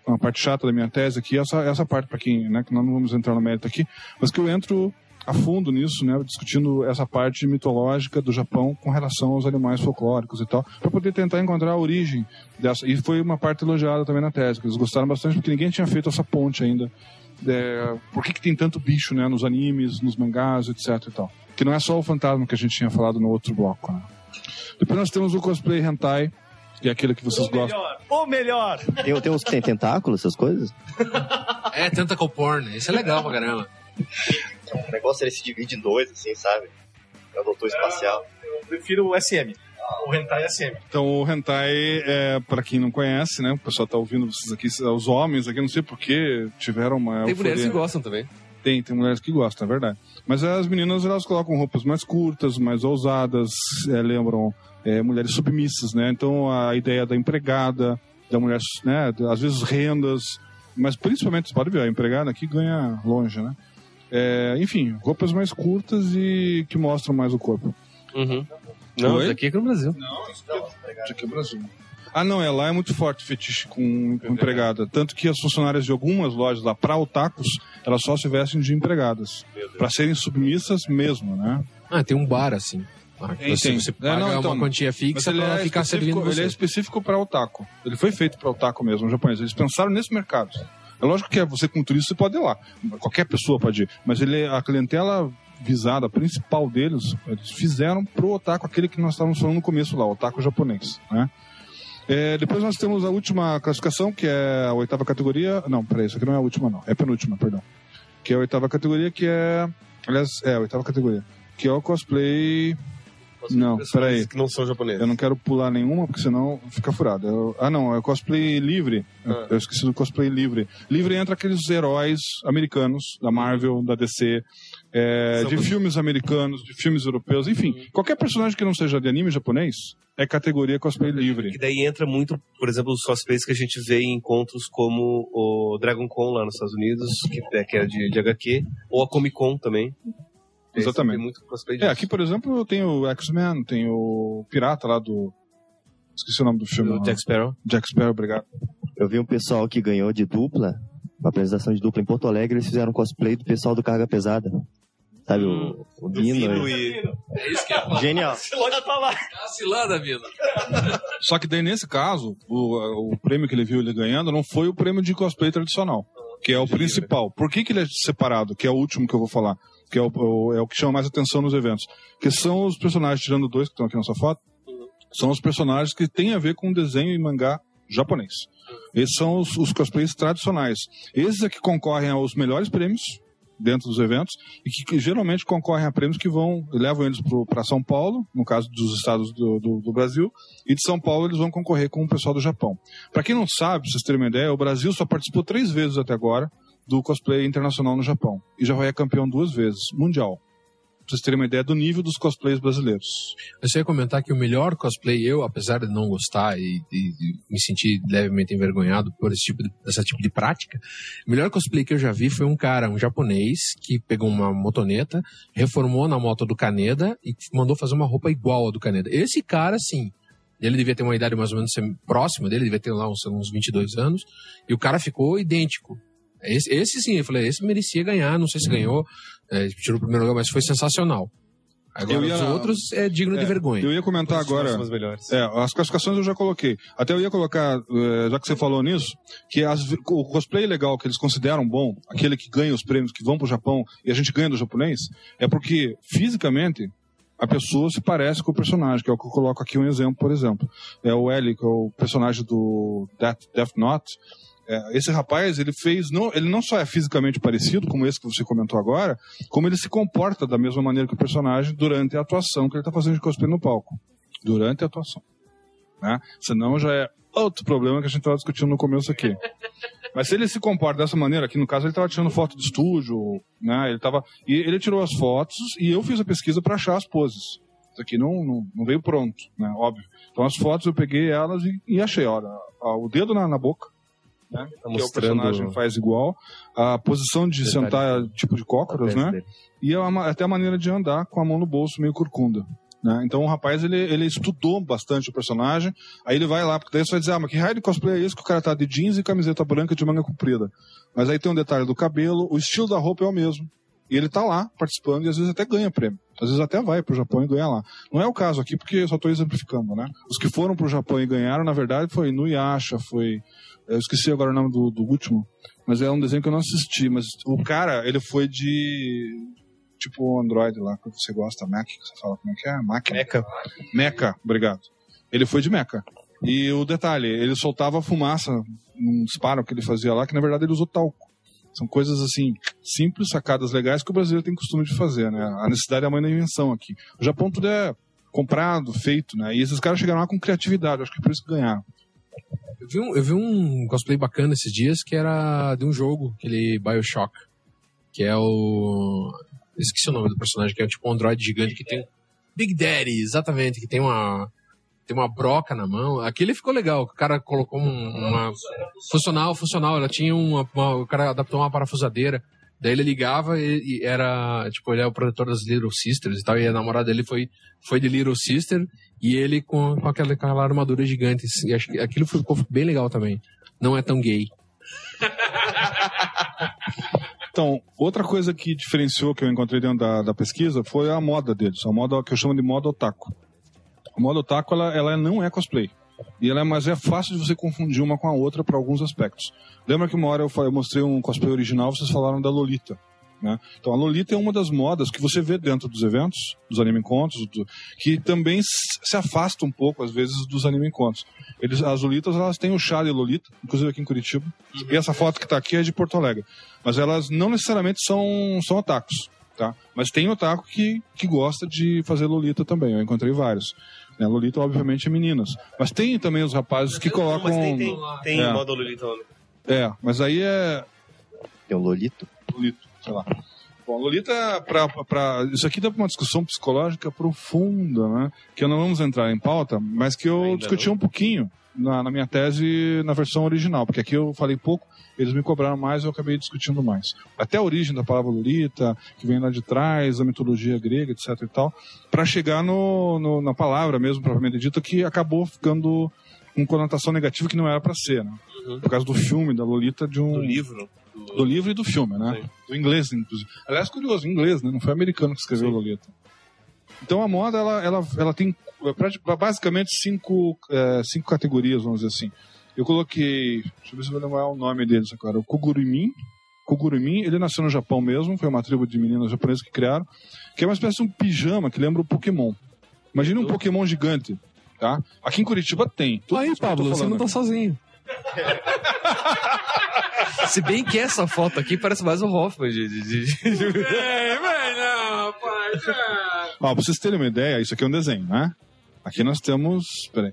uma parte chata da minha tese aqui, essa, essa parte para quem, né, que nós não vamos entrar no mérito aqui, mas que eu entro a fundo nisso, né, discutindo essa parte mitológica do Japão com relação aos animais folclóricos e tal, para poder tentar encontrar a origem dessa. E foi uma parte elogiada também na tese, que eles gostaram bastante porque ninguém tinha feito essa ponte ainda. É, por que, que tem tanto bicho, né, nos animes, nos mangás, etc e tal. Que não é só o fantasma que a gente tinha falado no outro bloco, né. Depois nós temos o cosplay hentai, que é aquele que vocês gostam. Ou melhor! Tem, tem uns que tem tentáculos, essas coisas? É, tentacle porn. Isso é legal pra caramba. O negócio ele se divide em dois, assim, sabe? É o doutor espacial. Eu prefiro o SM. O Hentai SM. Então, o hentai, é, para quem não conhece, né? O pessoal tá ouvindo vocês aqui, os homens aqui, não sei porquê, tiveram uma. Tem mulheres que euforia. gostam também. Tem, tem mulheres que gostam, é verdade. Mas as meninas, elas colocam roupas mais curtas, mais ousadas, é, lembram é, mulheres submissas, né? Então, a ideia da empregada, da mulher, né? Às vezes rendas, mas principalmente, você pode ver, a empregada aqui ganha longe, né? É, enfim, roupas mais curtas e que mostram mais o corpo. Uhum. Não, Oi? daqui é aqui no Brasil. De aqui é Brasil. Ah, não, é lá é muito forte o fetiche com, com empregada. Tanto que as funcionárias de algumas lojas lá, para otakus, elas só se vestem de empregadas. Para serem submissas mesmo, né? Ah, tem um bar assim. Ah, Tem, você, tem. você É, paga não, então, uma quantia fixa ele pra ela é ficar específico- servindo você. Ele é específico para otaku. Ele foi feito para otaku mesmo, japonês. Eles pensaram nesse mercado. É lógico que você com turista você pode ir lá. Qualquer pessoa pode ir. Mas ele, a clientela visada, principal deles, eles fizeram pro otaku aquele que nós estávamos falando no começo lá, o otaku japonês, né? É, depois nós temos a última classificação, que é a oitava categoria. Não, peraí, isso aqui não é a última, não. É a penúltima, perdão. Que é a oitava categoria, que é. Aliás, é a oitava categoria. Que é o cosplay. Não, peraí. Que não são japoneses. Eu não quero pular nenhuma, porque senão fica furado. Eu- ah, não, é cosplay livre. Ah. Eu esqueci do cosplay livre. Livre entra aqueles heróis americanos, da Marvel, da DC, é, de filmes americanos, de filmes europeus, enfim. Qualquer personagem que não seja de anime japonês é categoria cosplay livre. Que daí entra muito, por exemplo, os cosplays que a gente vê em encontros como o Dragon Con lá nos Estados Unidos, que é, que é de, de HQ, ou a Comic Con também. Exatamente. Tem muito cosplay É, disso. aqui, por exemplo, eu tenho o X-Men, tem o Pirata lá do. Esqueci o nome do filme. O. Jack Sparrow. Jack Sparrow, obrigado. Eu vi um pessoal que ganhou de dupla, uma apresentação de dupla em Porto Alegre, eles fizeram cosplay do pessoal do Carga Pesada. Sabe, o, o Dino. Dino e-. É isso que é Genial. Olha, tá lá. Tá cilando a vida. Só que daí, nesse caso, o, o prêmio que ele viu ele ganhando não foi o prêmio de cosplay tradicional, que é o principal. Por que, que ele é separado? Que é o último que eu vou falar. Que é o, é o que chama mais atenção nos eventos. Que são os personagens, tirando dois que estão aqui nessa foto, são os personagens que têm a ver com desenho e mangá japonês. Esses são os, os cosplays tradicionais. Esses é que concorrem aos melhores prêmios dentro dos eventos e que, que geralmente concorrem a prêmios que vão levam eles para São Paulo, no caso dos estados do, do, do Brasil, e de São Paulo eles vão concorrer com o pessoal do Japão. Para quem não sabe, pra vocês terem uma ideia, o Brasil só participou três vezes até agora do cosplay internacional no Japão e já foi campeão duas vezes, mundial. Pra vocês terem uma ideia do nível dos cosplays brasileiros. Eu ia comentar que o melhor cosplay, eu, apesar de não gostar e, e- e me sentir levemente envergonhado por esse tipo de, tipo de prática, o melhor cosplay que eu já vi foi um cara, um japonês, que pegou uma motoneta, reformou na moto do Caneda e mandou fazer uma roupa igual à do Caneda. Esse cara, sim, ele devia ter uma idade mais ou menos próxima dele, devia ter lá uns, uns 22 anos, e o cara ficou idêntico. Esse, esse sim, eu falei, esse merecia ganhar, não sei se ganhou, é, tirou o primeiro lugar, mas foi sensacional. Agora, ia- os outros é digno de É, vergonha. Eu ia comentar agora. É, as classificações eu já coloquei. Até eu ia colocar, eh, já que você falou nisso, que as- o cosplay legal que eles consideram bom, aquele que ganha os prêmios, que vão pro Japão e a gente ganha do japonês, é porque fisicamente a pessoa se parece com o personagem, que é o que eu coloco aqui um exemplo, por exemplo. É o L, que é o personagem do Death, Death Note. É, esse rapaz, ele fez, não, ele não só é fisicamente parecido, como esse que você comentou agora, como ele se comporta da mesma maneira que o personagem durante a atuação que ele está fazendo de cosplay no palco. Durante a atuação. Né? Senão já é outro problema que a gente estava discutindo no começo aqui. Mas se ele se comporta dessa maneira, aqui no caso ele estava tirando foto de estúdio, né? Ele tava, e ele tirou as fotos e eu fiz a pesquisa para achar as poses. Isso aqui não, não, não veio pronto, né? Óbvio. Então as fotos eu peguei elas e, e achei, olha, o dedo na, na boca, né? que o mostrando- personagem faz igual, a posição de Detalhe sentar tipo de cócoras, né? dele. E ma- até a maneira de andar com a mão no bolso meio curcunda. Né? Então o rapaz ele, ele estudou bastante o personagem, aí ele vai lá, porque daí você vai dizer, ah, mas que raio de cosplay é esse que o cara tá de jeans e camiseta branca de manga comprida? Mas aí tem um detalhe do cabelo, o estilo da roupa é o mesmo. E ele tá lá participando e às vezes até ganha prêmio. Às vezes até vai pro Japão e ganha lá. Não é o caso aqui, porque eu só tô exemplificando, né? Os que foram pro Japão e ganharam, na verdade, foi Nuyasha, foi. Eu esqueci agora o nome do, do último, mas é um desenho que eu não assisti. Mas o cara, ele foi de. Tipo o Android lá, que você gosta, Mac, que você fala como é que é? Máquina. Mecha. Mecha, obrigado. Ele foi de Mecha. E o detalhe, ele soltava fumaça num disparo que ele fazia lá, que na verdade ele usou talco. São coisas assim, simples, sacadas legais que o brasileiro tem costume de fazer, né? A necessidade é a mãe da invenção aqui. O Japão tudo é comprado, feito, né? E esses caras chegaram lá com criatividade, acho que por isso que ganharam. Eu vi, um, eu vi um cosplay bacana esses dias que era de um jogo, aquele Bioshock. Que é o. Esqueci o nome do personagem, que é tipo um androide gigante que tem. Big Daddy, exatamente, que tem uma. Tem uma broca na mão. Aquele ficou legal. O cara colocou um- uma. Funcional, funcional. Ela tinha uma, uma- O cara adaptou uma parafusadeira. Daí ele ligava e, e era. Tipo, ele é o produtor das Little Sisters e tal. E a namorada dele foi, foi de Little Sister. E ele com, com aquela, aquela armadura gigante. E acho que aquilo ficou bem legal também. Não é tão gay. Então, outra coisa que diferenciou que eu encontrei dentro da, da pesquisa foi a moda deles, a moda que eu chamo de moda otaku. A moda otaku, ela, ela não é cosplay. E ela é, mas é fácil de você confundir uma com a outra para alguns aspectos. Lembra que uma hora eu, eu mostrei um cosplay original, vocês falaram da Lolita. Né? Então a Lolita é uma das modas que você vê dentro dos eventos, dos anime encontros, do- que também se afasta um pouco às vezes dos anime encontros. Eles, as Lolitas elas têm o chá de Lolita, inclusive aqui em Curitiba. E essa foto que está aqui é de Porto Alegre. Mas elas não necessariamente são, são otakus. Tá? Mas tem otaku que, que gosta de fazer Lolita também. Eu encontrei vários. Né? Lolita, obviamente, é meninas. Mas tem também os rapazes que colocam. Mas tem, tem, tem É. modo Lolita. É, mas aí é. Tem o Lolito? Lolito, sei lá. Bom, Lolita, pra, pra, isso aqui dá pra uma discussão psicológica profunda, né? Que não vamos entrar em pauta, mas que eu discuti um pouquinho na, na minha tese na versão original, porque aqui eu falei pouco, eles me cobraram mais e eu acabei discutindo mais. Até a origem da palavra Lolita, que vem lá de trás, a mitologia grega, etc e tal, para chegar no, no- na palavra mesmo, propriamente dita, que acabou ficando com conotação negativa que não era para ser, né? Por causa do filme da Lolita de um Do livro. do livro e do filme, né? Do inglês, inclusive. Aliás, curioso, inglês, né? Não foi americano que escreveu Lolita. Então a moda, ela, ela, ela tem basicamente cinco, é, cinco categorias, vamos dizer assim. Eu coloquei, deixa eu ver se eu vou lembrar o nome deles agora, o Kugurumin. Kugurumin, ele nasceu no Japão mesmo, foi uma tribo de meninas japonesas que criaram, que é uma espécie de um pijama que lembra o Pokémon. Imagina um Pokémon gigante, tá? Aqui em Curitiba tem. Tudo Aí, Pablo, você não tá aqui. sozinho. Se bem que essa foto aqui parece mais o Hoffman de. de, de- de- não, pai, Ó, pra vocês terem uma ideia, isso aqui é um desenho, né? Aqui nós temos. Peraí.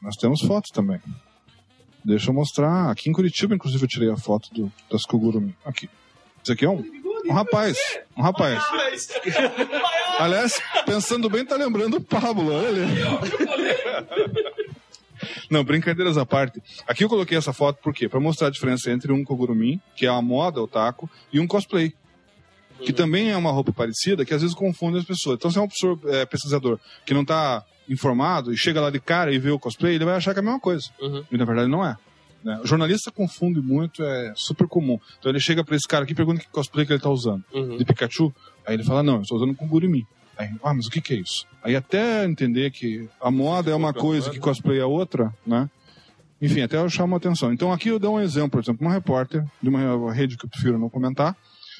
Nós temos fotos também. Deixa eu mostrar. Aqui em Curitiba, inclusive, eu tirei a foto do, das Kugurumi. Aqui. Isso aqui é um, um rapaz. Um rapaz. Aliás, pensando bem, tá lembrando o Pablo, olha ali. Não, brincadeiras à parte. Aqui eu coloquei essa foto por quê? Pra mostrar a diferença entre um Kogurumi, que é a moda, o taco, e um cosplay. Que também é uma roupa parecida, que às vezes confunde as pessoas. Então, se é um professor é, pesquisador que não tá informado e chega lá de cara e vê o cosplay, ele vai achar que é a mesma coisa. E na verdade não é. né? O jornalista confunde muito, é super comum. Então ele chega pra esse cara aqui e pergunta que cosplay que ele tá usando. De Pikachu? Aí ele fala, não, eu estou usando com Gurumi. Aí, ah, mas o que que é isso? Aí até entender que a moda é uma coisa que cosplay é outra, né? Enfim, até eu chamo a atenção. Então aqui eu dou um exemplo, por exemplo, uma repórter de uma rede que eu prefiro não comentar,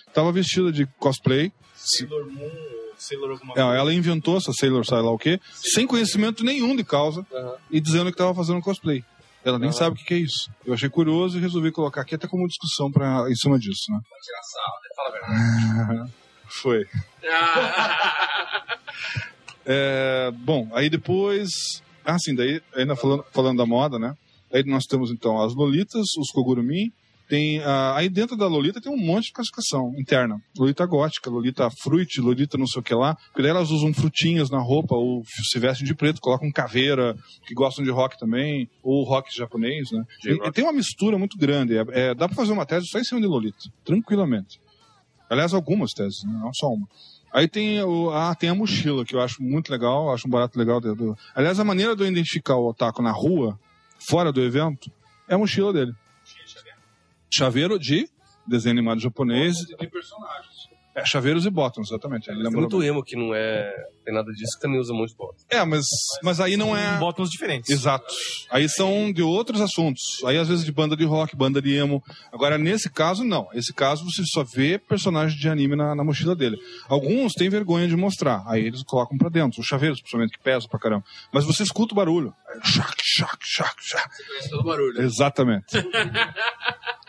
estava vestida de cosplay. Sailor Moon, Sailor alguma É, ela inventou essa Sailor sei lá o quê, sem conhecimento nenhum de causa, e dizendo que estava fazendo cosplay. Ela nem sabe o que, é isso. Eu achei curioso e resolvi colocar aqui até como discussão pra, em cima disso, né? Foi. É, bom, aí depois. Ah, sim, daí, ainda falando, falando da moda, né? Aí nós temos então as Lolitas, os Kogurumi. Tem, ah, aí dentro da Lolita tem um monte de classificação interna. Lolita gótica, Lolita fruit, Lolita não sei o que lá. Porque daí elas usam frutinhas na roupa, ou se vestem de preto, colocam caveira, que gostam de rock também, ou rock japonês, né? E, e tem uma mistura muito grande. É, é, dá pra fazer uma tese só em cima de Lolita, tranquilamente. Aliás, algumas teses, né? não só uma. Aí tem, o, ah, tem a mochila, que eu acho muito legal, acho um barato legal. Do, do- Aliás, a maneira de eu identificar o otaku na rua, fora do evento, é a mochila dele. Chaveiro de desenho animado japonês. de personagens. É, chaveiros e bottoms, exatamente. Ele Tem muito bem. emo que não é. Tem nada disso, que também usa muito bottom. É, mas, mas aí não é. Bottoms diferentes. Exato. Aí são de outros assuntos. Aí às vezes de banda de rock, banda de emo. Agora, nesse caso, não. Nesse caso, você só vê personagem de anime na, na mochila dele. Alguns têm vergonha de mostrar. Aí eles colocam pra dentro. Os chaveiros, principalmente, que pesam pra caramba. Mas você escuta o barulho. Aí, Chac, chac, chac, chac. Conhece todo barulho. Exatamente.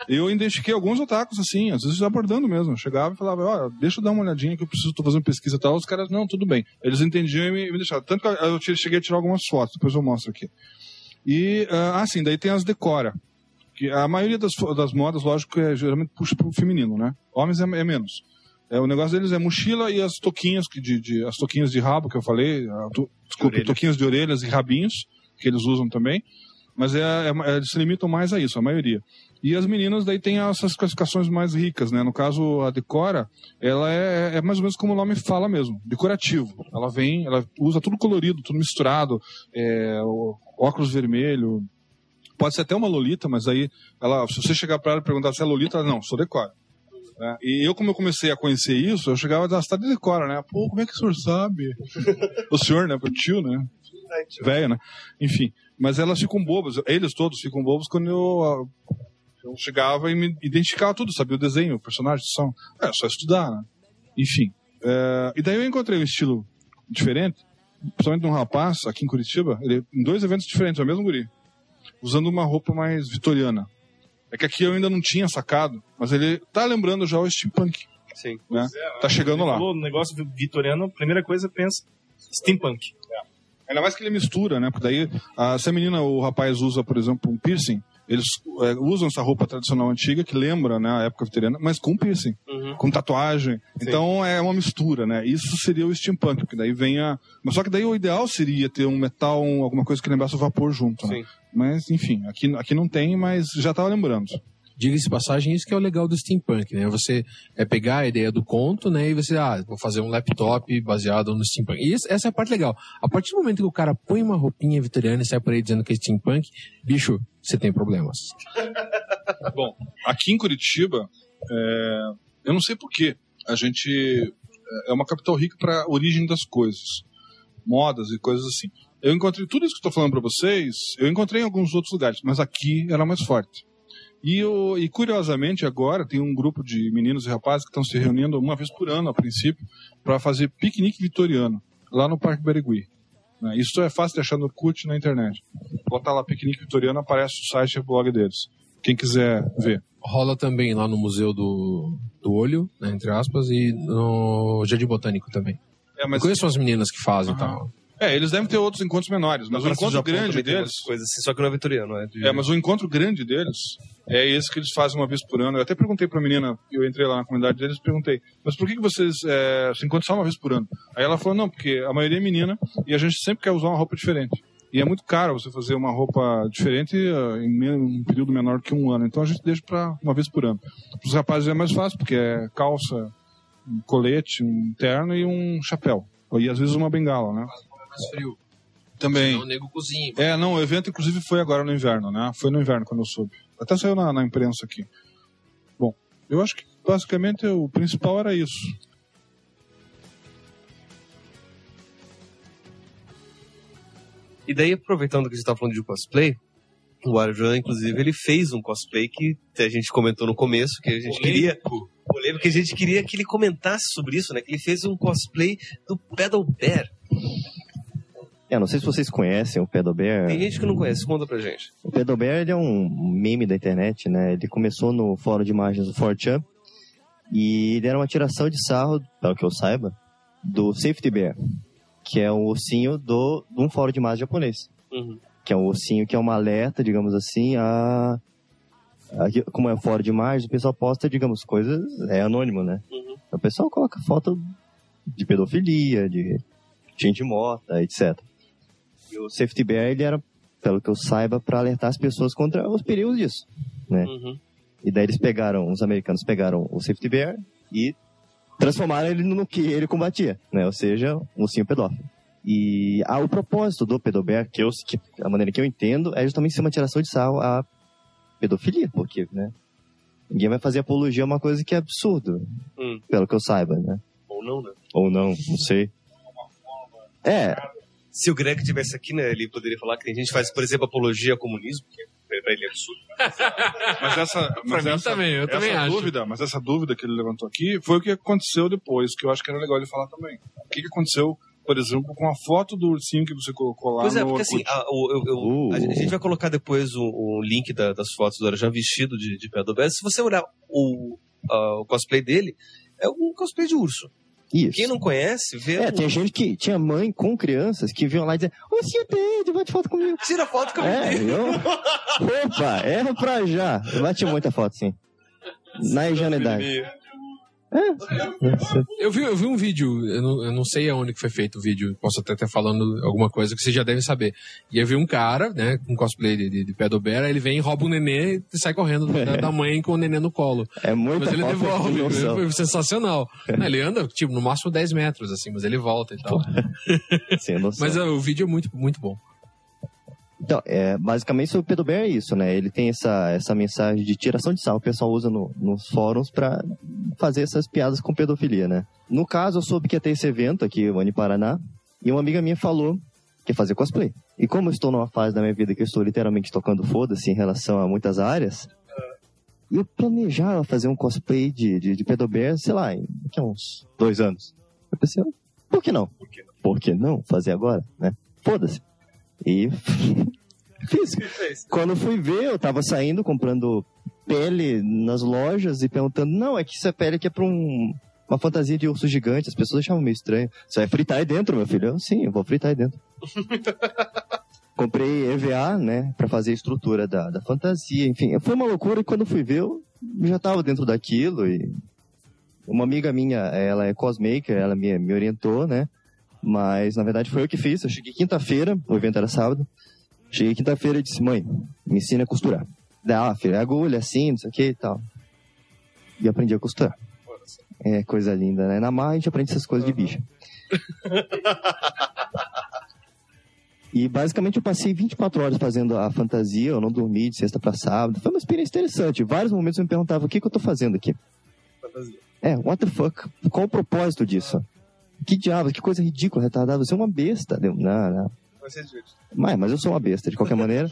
Eu identifiquei alguns otakus assim, às vezes abordando mesmo. Eu chegava e falava, ó, deixa eu dar uma olhadinha que eu preciso, tô fazendo pesquisa e tal. Os caras, não, tudo bem. Eles entendiam e me, me deixaram. Tanto que eu cheguei a tirar algumas fotos, depois eu mostro aqui. E, ah, assim, daí tem as decora. Que a maioria das, das modas, lógico, é, geralmente puxa pro feminino, né? Homens é, é menos. É, o negócio deles é mochila e as toquinhas, que de, de- as toquinhas de rabo que eu falei, a to- desculpa, toquinhas de orelhas e rabinhos, que eles usam também. Mas é, é- eles se limitam mais a isso, a maioria. E as meninas daí tem essas classificações mais ricas, né? No caso, a Decora, ela é, é mais ou menos como o nome fala mesmo, decorativo. Ela vem, ela usa tudo colorido, tudo misturado, é, óculos vermelho. Pode ser até uma Lolita, mas aí, ela, se você chegar para ela e perguntar se é Lolita, ela, não, sou Decora. né? E eu, como eu comecei a conhecer isso, eu chegava a estar de Decora, né? Pô, como é que o senhor sabe? o senhor, né? O tio, né? Velho, né? Enfim. Mas elas ficam bobas, eles todos ficam bobos quando eu, ah, eu chegava e me identificava tudo, sabia o desenho, o personagem, são. É só estudar, né? Enfim. É, e daí eu encontrei um estilo diferente, principalmente de um rapaz aqui em Curitiba, ele, em dois eventos diferentes, é o mesmo guri, usando uma roupa mais vitoriana. É que aqui eu ainda não tinha sacado, mas ele tá lembrando já o steampunk. Sim. Né? Tá chegando lá. Falou, negócio vitoriano, a primeira coisa pensa steampunk. Ainda mais que ele mistura, né? Porque daí, a, se a menina ou o rapaz usa, por exemplo, um piercing, eles é, usam essa roupa tradicional antiga, que lembra né, a época vitoriana, mas com piercing, Uhum. com tatuagem. Então é uma mistura, né? Isso seria o steampunk, porque daí vem a. Mas só que daí o ideal seria ter um metal, um- alguma coisa que lembrasse o vapor junto, né? Mas, enfim, aqui, aqui não tem, mas já tava lembrando. Diga-se passagem, isso que é o legal do steampunk, né? Você é pegar a ideia do conto, né? E você, ah, vou fazer um laptop baseado no steampunk. E essa é a parte legal. A partir do momento que o cara põe uma roupinha vitoriana e sai por aí dizendo que é steampunk, bicho, você tem problemas. Bom, aqui em Curitiba, é, eu não sei porquê, a gente é uma capital rica para a origem das coisas, modas e coisas assim. Eu encontrei tudo isso que estou falando para vocês, eu encontrei em alguns outros lugares, mas aqui era mais forte. E, eu, e curiosamente agora tem um grupo de meninos e rapazes que estão se reunindo uma vez por ano, a princípio, para fazer piquenique vitoriano lá no Parque Berigui. né? Isso é fácil de achar no e na internet. Botar lá piquenique vitoriano, aparece o site e o blog deles. Quem quiser ver. Rola também lá no Museu do, do Olho, né, entre aspas, e no Jardim Botânico também. É, mas... Conheço as meninas que fazem e tal. É, eles devem ter outros encontros menores, mas o encontro grande deles. umas Coisas assim, só que não é vitoriano, é de... É, mas o encontro grande deles é esse que eles fazem uma vez por ano. Eu até perguntei pra menina, eu entrei lá na comunidade deles e perguntei, mas por que, que vocês é, se encontram só uma vez por ano? Aí ela falou, não, porque a maioria é menina e a gente sempre quer usar uma roupa diferente. E é muito caro você fazer uma roupa diferente eh, em um período menor que um ano. Então a gente deixa pra uma vez por ano. Para os rapazes é mais fácil, porque é calça, um colete, um terno e um chapéu. E às vezes uma bengala, né? Mais frio. Também. Senão o nego cozinha. É, não, o evento inclusive foi agora no inverno, né? Foi no inverno quando eu soube. Até saiu na, na imprensa aqui. Bom, eu acho que basicamente o principal era isso. E daí, aproveitando que a gente tá falando de cosplay, o Arjan, inclusive, ele fez um cosplay que a gente comentou no começo, que a gente queria. Polêmico, que a gente queria que ele comentasse sobre isso, né? Que ele fez um cosplay do Pedal Bear. É, não sei se vocês conhecem o Pedal Bear. Tem gente que não conhece, conta pra gente. O Bear ele é um meme da internet, né? Ele começou no fórum de imagens do 4chan e ele era uma tiração de sarro, pelo que eu saiba, do Safety Bear, que é um ursinho do, de um fórum de imagens japonês. Uhum. Que é um ursinho que é uma alerta, digamos assim, a... a- como é um fórum de imagens, o pessoal posta, digamos, coisas... É anônimo, né? O pessoal coloca foto de pedofilia, de gente morta, etc. O Safety Bear, ele era, pelo que eu saiba, para alertar as pessoas contra os perigos disso, né? Uhum. E daí eles pegaram, os americanos pegaram o Safety Bear e transformaram ele no que ele combatia, né? Ou seja, um ursinho pedófilo. E ah, o propósito do pedobear, que, eu, que a maneira que eu entendo, é justamente ser uma tiração de sarro à pedofilia, porque, né? Ninguém vai fazer apologia a uma coisa que é absurdo, Hum. pelo que eu saiba, né? Ou não, né? Ou não, não sei. É, Se o Greg tivesse aqui, né, ele poderia falar que tem gente que faz, por exemplo, apologia ao comunismo, que pra ele é absurdo. Mas essa, mas essa, também, eu essa também acho. dúvida, mas essa dúvida que ele levantou aqui foi o que aconteceu depois, que eu acho que era legal ele falar também. O que, que aconteceu, por exemplo, com a foto do ursinho que você colocou lá Pois é, no porque assim, a, o- eu- eu- Uh. a gente vai colocar depois o, o link da- das fotos do Arajan vestido de, de Pedal Bear. Se você olhar o, a- o cosplay dele, é um cosplay de urso. Isso. Quem não conhece, vê. É, o- tem gente que tinha mãe com crianças que vinham lá e diziam, ô Cia Ted, bate foto comigo. Tira foto comigo. É, eu... Opa, erra pra já. Eu bati muita foto, sim. Na ingenuidade. Eu vi, eu vi um vídeo, eu não, eu não sei aonde que foi feito o vídeo, posso até estar falando alguma coisa que vocês já devem saber. E eu vi um cara, né, com cosplay de, de, de aí ele vem, rouba um nenê e sai correndo da, da mãe com o nenê no colo. É muita Mas ele falta de devolve, noção. foi sensacional. Não, ele anda, tipo, no máximo 10 metros, assim, mas ele volta e tal. Sem noção. Mas o vídeo é muito, muito bom. Então, é, basicamente o Pedro Bear é isso, né? Ele tem essa, essa mensagem de tiração de sarro, o pessoal usa no- nos fóruns pra fazer essas piadas com pedofilia, né? No caso, eu soube que ia ter esse evento aqui em Paraná, e uma amiga minha falou que ia fazer cosplay. E como eu estou numa fase da minha vida que eu estou literalmente tocando foda-se em relação a muitas áreas, eu planejava fazer um cosplay de, de, de Pedro Bear, sei lá, em daqui a uns dois anos. Eu pensei, por que não? Por que não fazer agora, né? Foda-se. E fiz. Quando fui ver, eu tava saindo comprando pele nas lojas e perguntando: não, é que isso é pele que é pra um, uma fantasia de urso gigante. As pessoas achavam meio estranho. Você vai fritar aí dentro, meu filho? Eu, sim, eu vou fritar aí dentro. Comprei EVA, né, pra fazer a estrutura da, da fantasia. Enfim, foi uma loucura e quando fui ver, eu já tava dentro daquilo e. Uma amiga minha, ela é cosmaker, ela me, me orientou, né? Mas na verdade foi eu que fiz. Eu cheguei quinta-feira, o evento era sábado. Cheguei quinta-feira e disse: Mãe, me ensina a costurar. Daí, ah, filho, é agulha assim, não sei o que e tal. E aprendi a costurar. É coisa linda, né? Na mar a gente aprende essas coisas de bicha. E basicamente eu passei 24 horas fazendo a fantasia, eu não dormi de sexta para sábado. Foi uma experiência interessante. Vários momentos eu me perguntava o que, que eu tô fazendo aqui. É, what the fuck? Qual o propósito disso? Que diabo, que coisa ridícula, retardada. Você é uma besta. Não, não. Mas, mas eu sou uma besta, de qualquer maneira.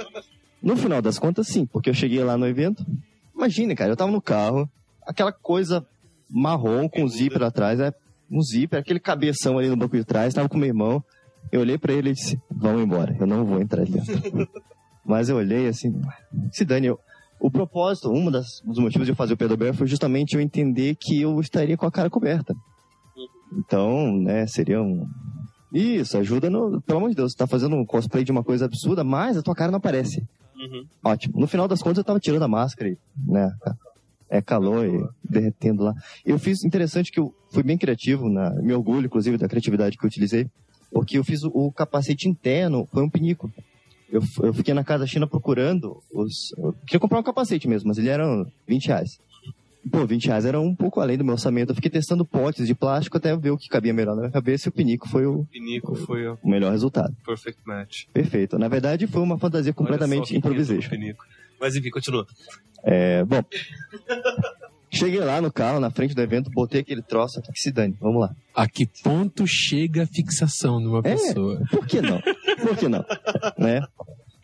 No final das contas, sim, porque eu cheguei lá no evento. Imagine, cara, eu tava no carro, aquela coisa marrom com zíper atrás, é um zíper, aquele cabeção ali no banco de trás, tava com meu irmão. Eu olhei pra ele e disse: Vamos embora, eu não vou entrar ali dentro. mas eu olhei assim, se dane, eu. O propósito, um dos motivos de eu fazer o Pedro Bear foi justamente eu entender que eu estaria com a cara coberta. Então, né, seria um. Isso, ajuda no. Pelo amor de Deus, você tá fazendo um cosplay de uma coisa absurda, mas a tua cara não aparece. Ótimo. No final das contas, eu tava tirando a máscara, e, né? É calor e derretendo lá. Eu fiz interessante que eu fui bem criativo, na, me orgulho, inclusive, da criatividade que eu utilizei, porque eu fiz o, o capacete interno, foi um pinico. Eu, eu fiquei na casa China procurando os. Eu queria comprar um capacete mesmo, mas ele era 20 reais. Pô, 20 reais era um pouco além do meu orçamento. Eu fiquei testando potes de plástico até ver o que cabia melhor na minha cabeça e o pinico foi o, Pinico foi o o melhor resultado. perfect match. Perfeito. Na verdade, foi uma fantasia completamente que improvisation. Pinico. Mas enfim, continua. É, bom. Cheguei lá no carro, na frente do evento, botei aquele troço aqui que se dane. Vamos lá. A que ponto chega a fixação de uma É, pessoa? por que não? Por que não? né?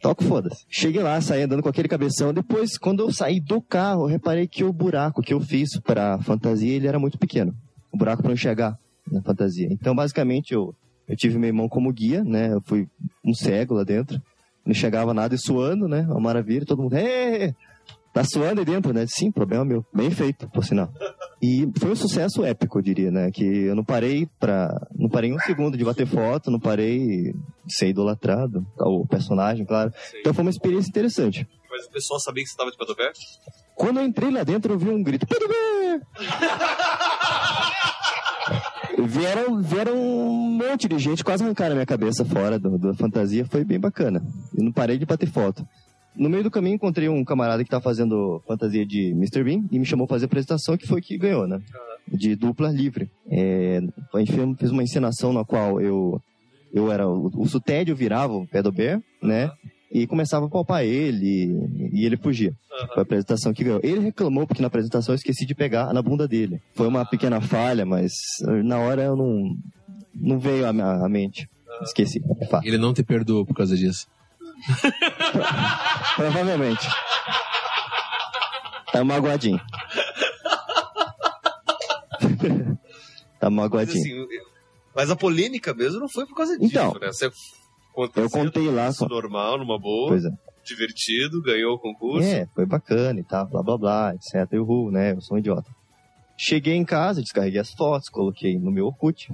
Toco foda-se. Cheguei lá, saí andando com aquele cabeção. Depois, quando eu saí do carro, reparei que o buraco que eu fiz pra fantasia, ele era muito pequeno. O buraco eu enxergar na fantasia. Então, basicamente, eu, eu tive meu irmão como guia, né? Eu fui um cego lá dentro. Não enxergava nada e suando, né? Uma maravilha. Todo mundo, "Ê, tá suando aí dentro, né? Sim, problema meu. Bem feito, por sinal. E foi um sucesso épico, eu diria, né? Que eu não parei pra. Não parei um segundo de bater foto, não parei de ser idolatrado. O personagem, claro. Então foi uma experiência interessante. Mas o pessoal sabia que você tava de Pedro Bear? Quando eu entrei lá dentro, eu vi um grito. Pedro! Vieram, vieram um monte de gente, quase arrancaram a minha cabeça fora do- da fantasia. Foi bem bacana. Eu não parei de bater foto. No meio do caminho, encontrei um camarada que tá fazendo fantasia de Mr. Bean e me chamou pra fazer a apresentação, que foi que ganhou, né? De dupla livre. É, a gente fez- uma encenação na qual eu, eu era. O, o Sutédio virava o pé do Bear, né? E começava a palpar ele e ele fugia. Foi a apresentação que ganhou. Ele reclamou porque na apresentação eu esqueci de pegar na bunda dele. Foi uma pequena falha, mas na hora eu não, não veio à mente. Esqueci. Ele não te perdoou por causa disso. Provavelmente. Tá magoadinho. tá Mas, magoadinho. assim, eu- mas a polêmica mesmo não foi por causa disso, Então, né? Você eu contei lá normal, numa boa, Pois é. divertido, ganhou o concurso. É, foi bacana e tal, blá blá blá, etc. Eu, né? Eu sou um idiota. Cheguei em casa, descarreguei as fotos, coloquei no meu Orkut.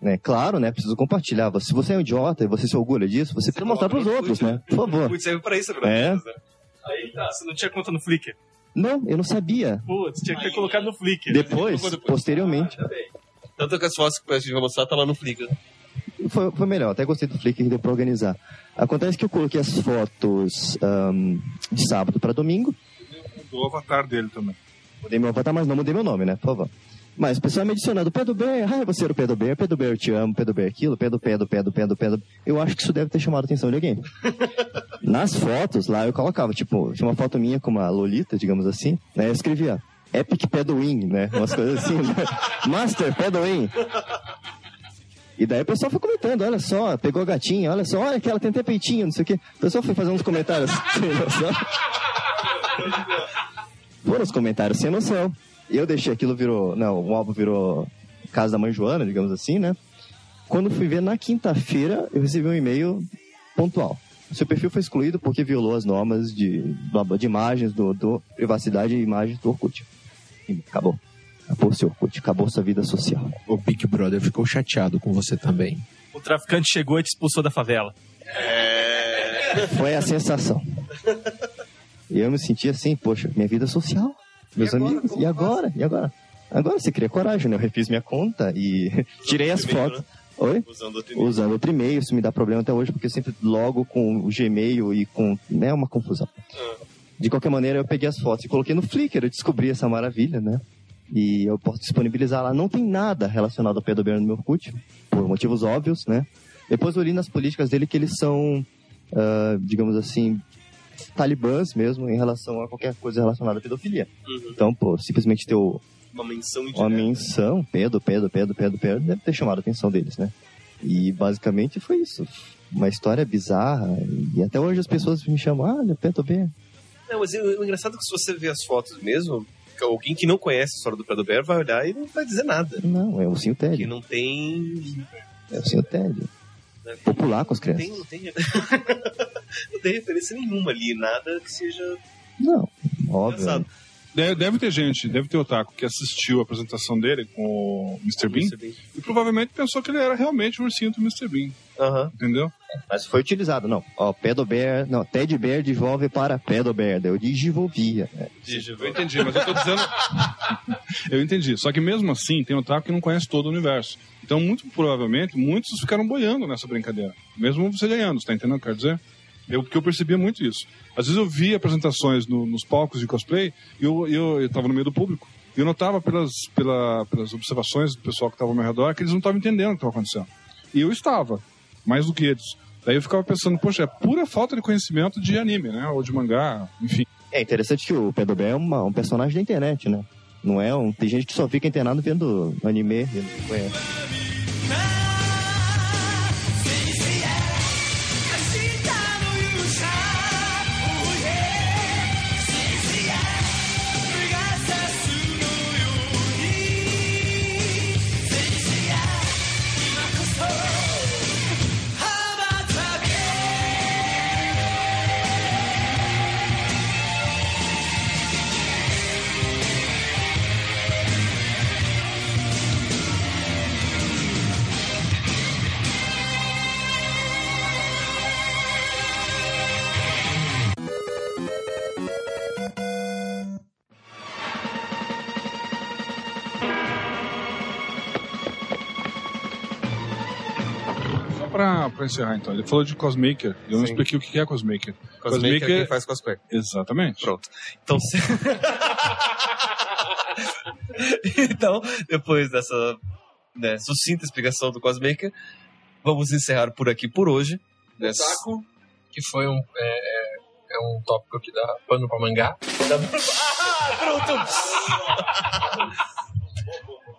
Né? Claro, né? Preciso compartilhar. Se você é um idiota e você se orgulha disso, você precisa mostrar pros outros, né? Por favor. Muito serve pra isso, afinal É. né? Aí tá, você não tinha conta no Flickr. Não, eu não sabia. Putz, tinha que ter colocado no Flickr. Depois, posteriormente. Tanto que as fotos que a gente vai mostrar tá lá no Flickr. Foi, foi melhor, até gostei do Flickr que deu pra organizar. Acontece que eu coloquei as fotos ahn, de sábado pra domingo. O avatar dele também. Mudei meu avatar, mas não mudei meu nome, né? Por favor. Mas o pessoal me adicionando, Pedro Bear, ah, você era o Pedro Bear, Pedro Bear, eu te amo, Pedro Bear aquilo, Pedro, Pedro, Pedro, Pedro, Pedro. Eu acho que isso deve ter chamado a atenção de alguém. Nas fotos lá eu colocava, tipo, tinha uma foto minha com uma Lolita, digamos assim, né? Eu escrevia Epic Pedowin, né? Umas coisas assim, né? Master Pedowin. E daí o pessoal foi comentando, olha só, pegou a gatinha, olha só, olha que ela tem até peitinho, não sei o quê. O pessoal foi fazendo uns comentários sem noção. Foram os comentários sem noção. Eu deixei aquilo virou. Não, o álbum virou Casa da Mãe Joana, digamos assim, né? Quando fui ver na quinta-feira, eu recebi um e-mail pontual. Seu perfil foi excluído porque violou as normas de, de imagens do, do privacidade e imagens do Orkut. E acabou. Acabou seu Orkut, acabou sua vida social. O Big Brother ficou chateado com você também. O traficante chegou e te expulsou da favela. Foi a sensação. E eu me senti assim, poxa, minha vida social, meus amigos, e agora? E agora? Agora você cria coragem, né? Eu refiz minha conta e tirei as fotos. Oi? Usando outro e-mail. Usando outro e-mail, isso me dá problema até hoje, porque eu sempre logo com o Gmail e com. né, uma confusão. De qualquer maneira, eu peguei as fotos e coloquei no Flickr, eu descobri essa maravilha, né? E eu posso disponibilizar lá. Não tem nada relacionado ao Pedro Bear no meu Orkut, por motivos óbvios, né? Depois eu li nas políticas dele que eles são, ah, digamos assim, talibãs mesmo em relação a qualquer coisa relacionada à pedofilia. Então, pô, simplesmente ter o, Uma menção uma menção, Pedro, Pedro, Pedro, Pedro, Pedro, deve ter chamado a atenção deles, né? E basicamente foi isso. Uma história bizarra. E até hoje as pessoas me chamam, ah, olha, Pedro Bear. Não, mas o engraçado é que se você ver as fotos mesmo, alguém que não conhece a história do Pedro Bear vai olhar e não vai dizer nada. Não, é o Sim Ted. Que não tem. É o Sim Ted. Popular com as Não crianças. tem, não tem, não tem referência nenhuma ali, nada que seja. Não, óbvio. né? Deve, deve ter gente, deve ter otaku que assistiu a apresentação dele com o Mr. Bean e provavelmente pensou que ele era realmente o ursinho do Mr. Bean. Entendeu? Mas foi utilizado, não. Ó, Pedro Bear, não, Ted Bear devolve para Pedro Bear. Eu digivolvia. né? Eu entendi, mas eu tô dizendo. eu entendi. Só que mesmo assim, tem otaku que não conhece todo o universo. Então, muito provavelmente, muitos ficaram boiando nessa brincadeira. Mesmo você ganhando, você tá entendendo o que eu quero dizer? Eu, porque eu percebia muito isso. Às vezes eu via apresentações no- nos palcos de cosplay e eu, eu, eu tava no meio do público. E eu notava pelas, pela, pelas observações do pessoal que estava ao meu redor que eles não estavam entendendo o que estava acontecendo. E eu estava, mais do que eles. Daí eu ficava pensando, poxa, é pura falta de conhecimento de anime, né? Ou de mangá, enfim. É interessante que o Pedro Bear é uma- um personagem da internet, né? Não é um. Tem gente que só fica internado vendo anime, vendo conhece. Encerrar então, ele falou de Cosmaker, e eu não Sim. expliquei o que é Cosmaker. Cosmaker é quem faz cosplay. Exatamente. Pronto. Então, se... então, depois dessa né, sucinta explicação do Cosmaker, vamos encerrar por aqui por hoje. Nessa- Otaku, que foi um, é, é- é um tópico que dá pano pra mangá. Ah, pronto!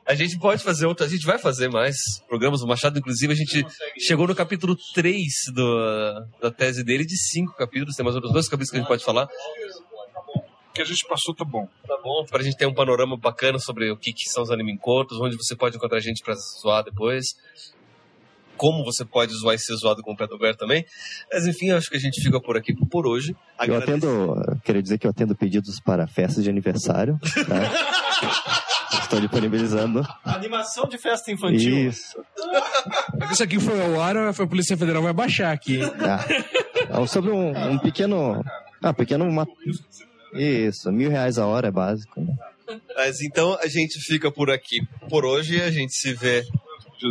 A gente pode fazer outro, a gente vai fazer mais programas. O Machado, inclusive, a gente chegou no capítulo 3 do, da tese dele, de cinco capítulos. Tem mais outros dois capítulos que a gente pode falar. O que a gente passou tá bom. Tá bom, pra gente ter um panorama bacana sobre o que, que são os anime encontros, onde você pode encontrar a gente pra zoar depois. Como você pode zoar e ser zoado com o Pé do Bear também. Mas enfim, acho que a gente fica por aqui por hoje. Eu atendo. Queria dizer que eu atendo pedidos para festas de aniversário. Tá? Estou disponibilizando. Animação de festa infantil. Isso. Isso aqui foi ao ar, a Polícia Federal vai baixar aqui. Ah, é sobre um, um pequeno. Ah, pequeno. Uma... Isso, mil reais a hora é básico. Né? Mas então a gente fica por aqui por hoje. A gente se vê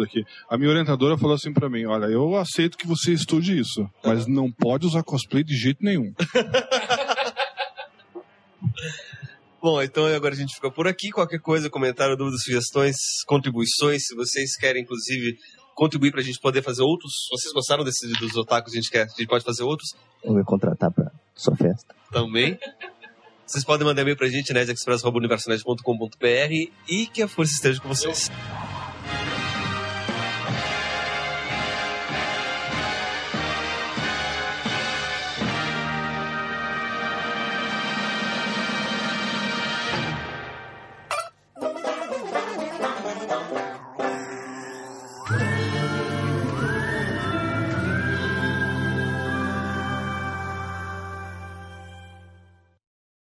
aqui. A minha orientadora falou assim pra mim: Olha, eu aceito que você estude isso, mas não pode usar cosplay de jeito nenhum. Bom, então agora a gente fica por aqui. Qualquer coisa, comentário, dúvidas, sugestões, contribuições, se vocês querem, inclusive, contribuir pra gente poder fazer outros. Se vocês gostaram desse dos otakus, a gente quer, a gente pode fazer outros Vou me contratar para sua festa. também. Vocês podem mandar e-mail pra gente, nerdexpress.universonet.com.br e que a força esteja com vocês.